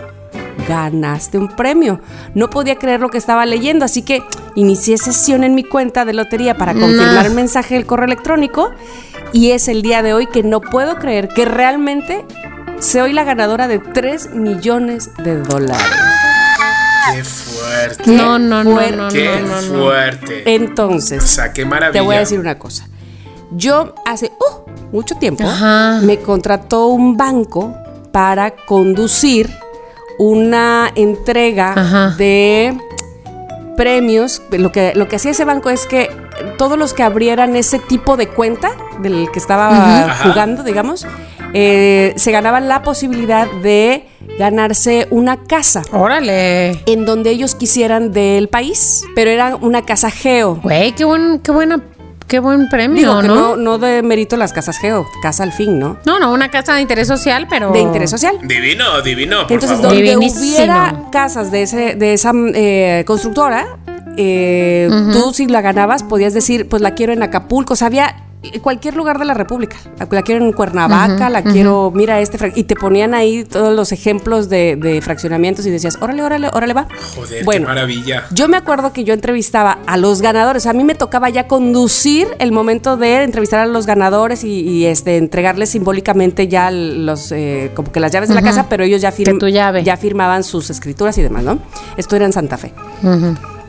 ganaste un premio. No podía creer lo que estaba leyendo, así que inicié sesión en mi cuenta de lotería para confirmar el mensaje del correo electrónico. Y es el día de hoy que no puedo creer que realmente soy la ganadora de 3 millones de dólares.
Qué fuerte.
Qué
No, no, no, no,
Qué
no, no.
fuerte.
Entonces,
o sea, qué maravilla.
Te voy a decir una cosa. Yo hace uh, mucho tiempo
Ajá.
me contrató un banco para conducir una entrega
Ajá.
de premios. Lo que, lo que hacía ese banco es que todos los que abrieran ese tipo de cuenta del que estaba
Ajá.
jugando, digamos, eh, se ganaban la posibilidad de ganarse una casa
Órale.
en donde ellos quisieran del país, pero era una casa geo.
Güey, qué buen, qué buena, qué buen premio,
Digo que
¿no?
no, no de mérito las casas geo, casa al fin, ¿no?
No, no, una casa de interés social, pero.
De interés social.
Divino, divino, por
Entonces,
favor.
donde
Divinísimo.
hubiera casas de, ese, de esa eh, constructora, eh, tú si la ganabas podías decir, pues la quiero en Acapulco, o sea, había cualquier lugar de la República. La quiero en Cuernavaca, la quiero, mira este, y te ponían ahí todos los ejemplos de, de fraccionamientos y decías, órale, órale, órale, va.
Joder,
bueno,
qué maravilla.
Yo me acuerdo que yo entrevistaba a los ganadores. A mí me tocaba ya conducir el momento de entrevistar a los ganadores y, y, este entregarles simbólicamente ya los eh, como que las llaves de la casa, pero ellos ya, firm-
Que tu llave.
ya firmaban sus escrituras y demás, ¿no? Esto era en Santa Fe.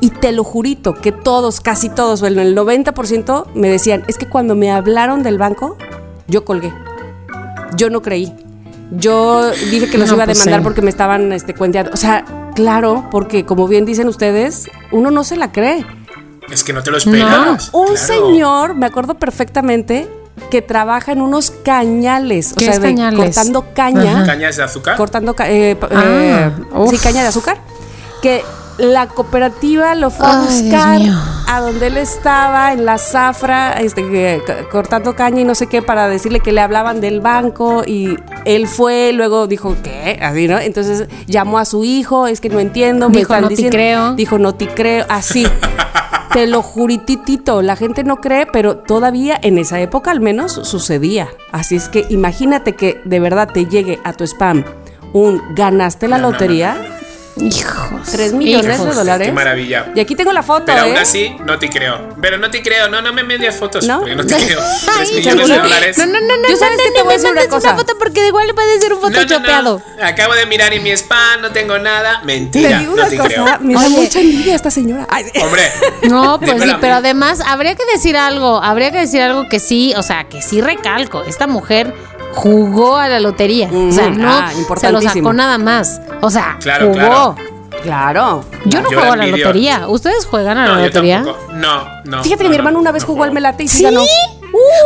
Y te lo jurito que todos, casi todos, bueno, el 90% me decían, es que cuando me hablaron del banco, yo colgué. Yo no creí. Yo dije que los
No,
iba a
pues
demandar
sí.
porque me estaban este, cuenteando. O sea, claro, porque como bien dicen ustedes, uno no se la cree.
Es que no te lo esperas.
Un
claro.
señor, me acuerdo perfectamente, que trabaja en unos cañales. O
¿Qué
sea,
es
de-
cañales?
cortando caña.
¿Cañas de azúcar?
Cortando eh,
Ah,
eh, sí, caña de azúcar. Que la cooperativa lo fue a buscar a donde él estaba, en la zafra, este, cortando caña y no sé qué, para decirle que le hablaban del banco. Y él fue, luego dijo, ¿qué? Así, ¿no? Entonces llamó a su hijo, es que no entiendo. me
Dijo,
están
"No te
diciendo".
creo.
Dijo, no te creo. Así. Te lo jurititito, la gente no cree, pero todavía en esa época al menos sucedía. Así es que imagínate que de verdad te llegue a tu spam un ganaste la
No, no,
lotería,
Hijos.
3 millones
hijos.
de dólares.
Qué maravilla.
Y aquí tengo la foto,
Pero aún
¿eh?
así, no te creo. Pero no te creo. No, no me envíes fotos.
¿No?
Porque no te creo.
Ay,
3 millones de dólares.
No, no, no, no.
Yo sabes
no,
que
no,
te voy a
no
decir una cosa.
foto porque igual puede ser un
No, no, no.
photoshopeado.
Acabo de mirar en mi spam, no tengo nada.
Te
Mentira,
digo
no
una
te
cosa,
creo.
me da mucha envidia esta señora. Ay.
Hombre.
No, pues
dímelo
sí, pero además habría que decir algo, habría que decir algo que sí, o sea, que sí recalco, esta mujer jugó a la lotería, o sea, no
ah,
se lo sacó nada más, o sea,
Claro,
jugó.
claro.
Claro.
Yo no
Yo
juego a
la envidio.
lotería, ¿ustedes juegan a la
No,
lotería?
tampoco. No, no.
Fíjate que mi
no,
hermano una vez
no
jugó al melate y sí,
¿Sí?
ganó.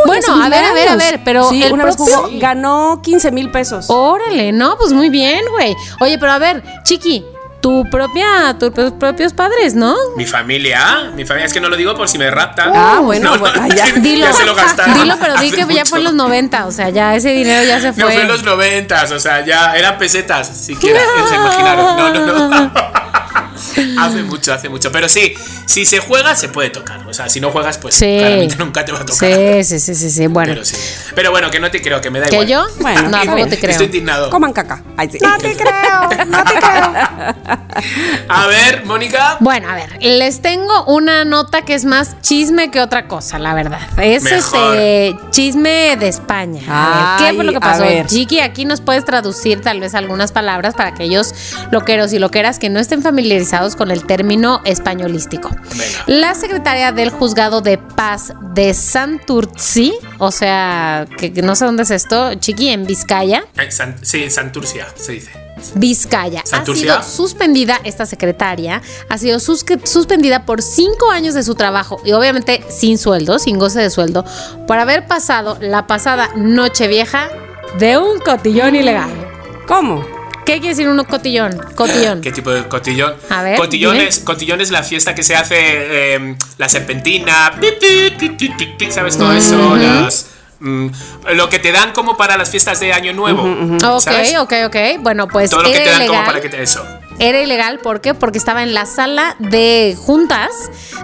Bueno,
hace mil
a ver, a ver, a ver, pero
Sí,
el
una vez
propio-
jugó, ganó 15 mil pesos.
Órale, no, pues muy bien, güey. Oye, pero a ver, Chiqui, tu propia, tus propios padres, ¿no?
Mi familia, mi familia, es que no lo digo por si me raptan.
Ah, bueno,
No, no,
bueno, ya.
Dilo,
ya se lo gastaron.
dilo, pero di que ya fue en los 90, o sea, ya ese dinero ya se
No, fue en
fue.
los noventas, o sea, ya eran pesetas, siquiera, se imaginaron. No, no, no. hace mucho, hace mucho. Pero sí, si se juega, se puede tocar. O sea, si no juegas, pues
Sí.
claramente nunca te va a tocar.
Sí, sí, sí, sí, sí, bueno.
Pero sí. Pero bueno, que no te creo, que me da
¿Que
igual.
yo?
Bueno,
no, tampoco te creo.
Estoy indignado.
Coman caca. Ay, sí.
No te creo, no te creo.
A ver, Mónica.
Bueno, a ver, les tengo una nota que es más chisme que otra cosa, la verdad. Es
Mejor.
este chisme de España. A ver, ¿qué fue lo que pasó?
ver.
Chiqui, aquí nos puedes traducir tal vez algunas palabras para aquellos loqueros y loqueras que no estén familiarizados con el término españolístico.
Venga.
La secretaria del juzgado de paz de Santurci, o sea, que que no sé dónde es esto, Chiqui, en Vizcaya.
Eh, San- sí, Santurcia, se dice.
Vizcaya. Ha
¿Santurcia?
sido suspendida, esta secretaria, ha sido suspendida por cinco años de su trabajo y obviamente sin sueldo, sin goce de sueldo, por haber pasado la pasada noche vieja de un cotillón ilegal.
¿Cómo?
¿Qué quiere decir un cotillón? Cotillón.
¿Qué tipo de cotillón?
A ver,
Cotillón es, cotillón es la fiesta que se hace eh, la serpentina, ¿sabes todo eso? Las, mm, lo que te dan como para las fiestas de Año Nuevo.
Ok,
¿sabes?
ok, ok. Bueno, pues
Todo lo que te dan como para que te eso.
Era ilegal, ¿por qué? Porque estaba en la sala de juntas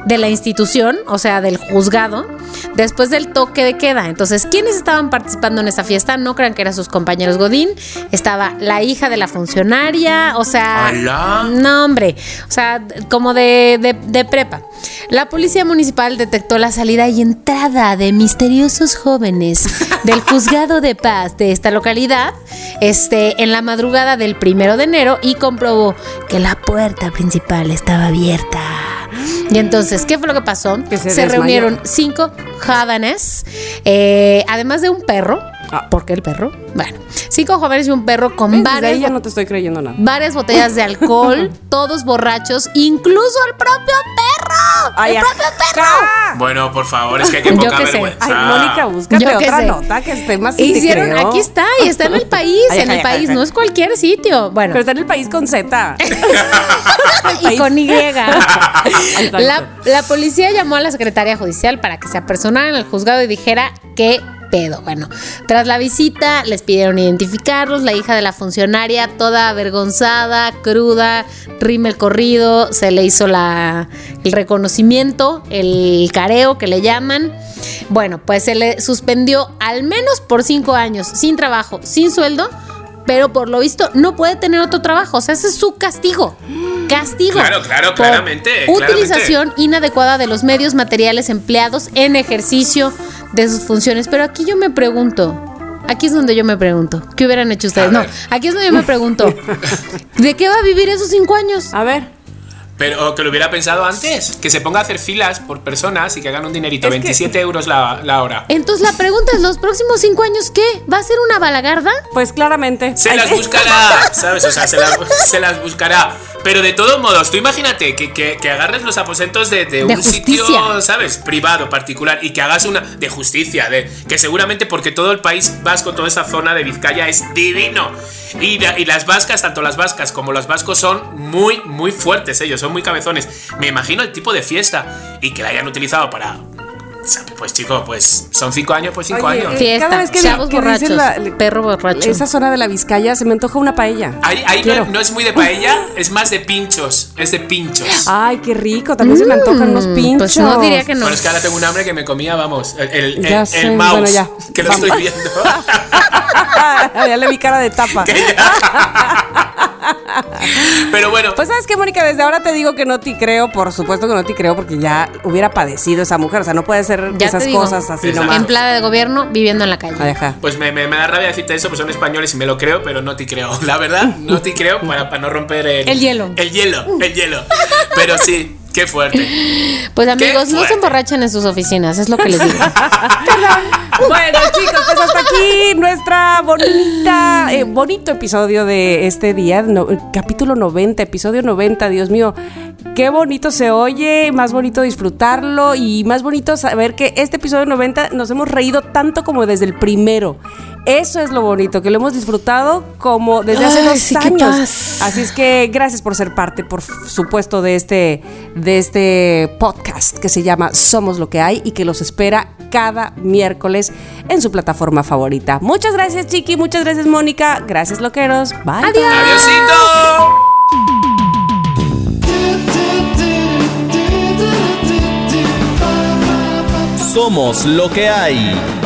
de la institución, o sea, del juzgado, después del toque de queda. Entonces, ¿quiénes estaban participando en esa fiesta? No crean que eran sus compañeros Godín. Estaba la hija de la funcionaria, o sea...
¡Hala!
No, hombre, o sea, como de, de- de prepa. La policía municipal detectó la salida y entrada de misteriosos jóvenes del juzgado de paz de esta localidad este, en la madrugada del primero de enero y comprobó que la puerta principal estaba abierta. Y entonces, ¿qué fue lo que pasó?
Que se
reunieron cinco jóvenes, eh, además de un perro.
Ah.
¿Por qué el perro? Bueno, cinco jóvenes y un perro con varias
ahí ya no te estoy creyendo nada.
varias botellas de alcohol, todos borrachos, incluso el propio perro.
Ay,
el propio perro.
Bueno, por favor, es que hay que
Yo
poca
qué sé.
vergüenza.
Ay, Mónica, búscate
Yo
otra
sé.
nota que esté más
Hicieron,
creo.
aquí está, y está en el país,
Ay,
en
ay,
el
ay,
país,
ay.
no es cualquier sitio. Bueno,
Pero está en el país con Z.
y con Y. La, la policía llamó a la secretaria judicial para que se apersonara en el juzgado y dijera qué pedo. Bueno, tras la visita les pidieron identificarlos, la hija de la funcionaria toda avergonzada, cruda, rime el corrido, se le hizo la, el reconocimiento, el careo que le llaman. Bueno, pues se le suspendió al menos por cinco años, sin trabajo, sin sueldo, pero por lo visto no puede tener otro trabajo. O sea, ese es su castigo. Castigo.
Claro, claro,
por
claramente,
Utilización inadecuada de los medios materiales empleados en ejercicio de sus funciones. Pero aquí yo me pregunto. Aquí es donde yo me pregunto. ¿Qué hubieran hecho ustedes? No, aquí es donde yo me pregunto. ¿De qué va a vivir esos cinco años?
A ver.
Pero que lo hubiera pensado antes. Que se ponga a hacer filas por personas y que hagan un dinerito.
Es que-
27 euros la, la hora.
Entonces la pregunta es, ¿los próximos cinco años qué? ¿Va a ser una balagarda?
Pues claramente.
Se
Ay,
las buscará, ¿sabes? O sea, se las, se las buscará. Pero de todos modos, tú imagínate que, que- que agarres los aposentos de, de
De
un sitio. ¿sabes? Privado, particular, y que hagas una de justicia, de que seguramente porque todo el país vasco, toda esa zona de Vizcaya es divino. Y, y las vascas, tanto las vascas como los vascos, son muy, muy fuertes ellos, son muy cabezones. Me imagino el tipo de fiesta y que la hayan utilizado para... Pues chico, pues son cinco años, pues cinco
Oye,
años.
eh,
Fiesta,
cada vez que,
chavos
que
borrachos, perro borracho.
Esa zona de la Vizcaya se me antoja una paella.
Ahí, ahí no, no es muy de paella, es más de pinchos. Es de pinchos.
Ay, qué rico. También se me antojan unos
Mm,
pinchos.
Pues no diría que no.
Bueno, es que ahora tengo un hambre que me comía, vamos, el, el, el-
Ya
el mouse,
bueno, ya.
que lo
Vamos.
estoy viendo.
ya le vi cara de tapa.
Que Pero bueno,
Pues sabes qué, Mónica, desde ahora te digo que no te creo, por supuesto que no te creo, porque ya hubiera padecido esa mujer, o sea, no puede
Ya
esas
digo.
cosas así
Exacto.
nomás.
Empleada de gobierno viviendo en la calle.
Pues me, me- me da rabia decirte eso, pues son españoles y me lo creo, pero no te creo. La verdad, no te creo para, para no romper el,
El hielo.
El hielo, el hielo. Pero sí, qué fuerte.
Pues amigos, no se emborrachen en sus oficinas, es lo que les digo.
Bueno, chicos, pues hasta aquí nuestra bonita, eh, bonito episodio de este día, no- capítulo 90, episodio 90, Dios mío. Qué bonito se oye, más bonito disfrutarlo y más bonito saber que este episodio 90 nos hemos reído tanto como desde el primero. Eso es lo bonito, que lo hemos disfrutado como desde hace
Ay,
dos
sí,
años. Así es que gracias por ser parte, por supuesto, de este, de este podcast que se llama Somos lo que hay y que los espera cada miércoles en su plataforma favorita. Muchas gracias, Chiqui. Muchas gracias, Mónica. Gracias, loqueros. Bye.
Adiós.
¡Adiósito!
Somos lo que hay.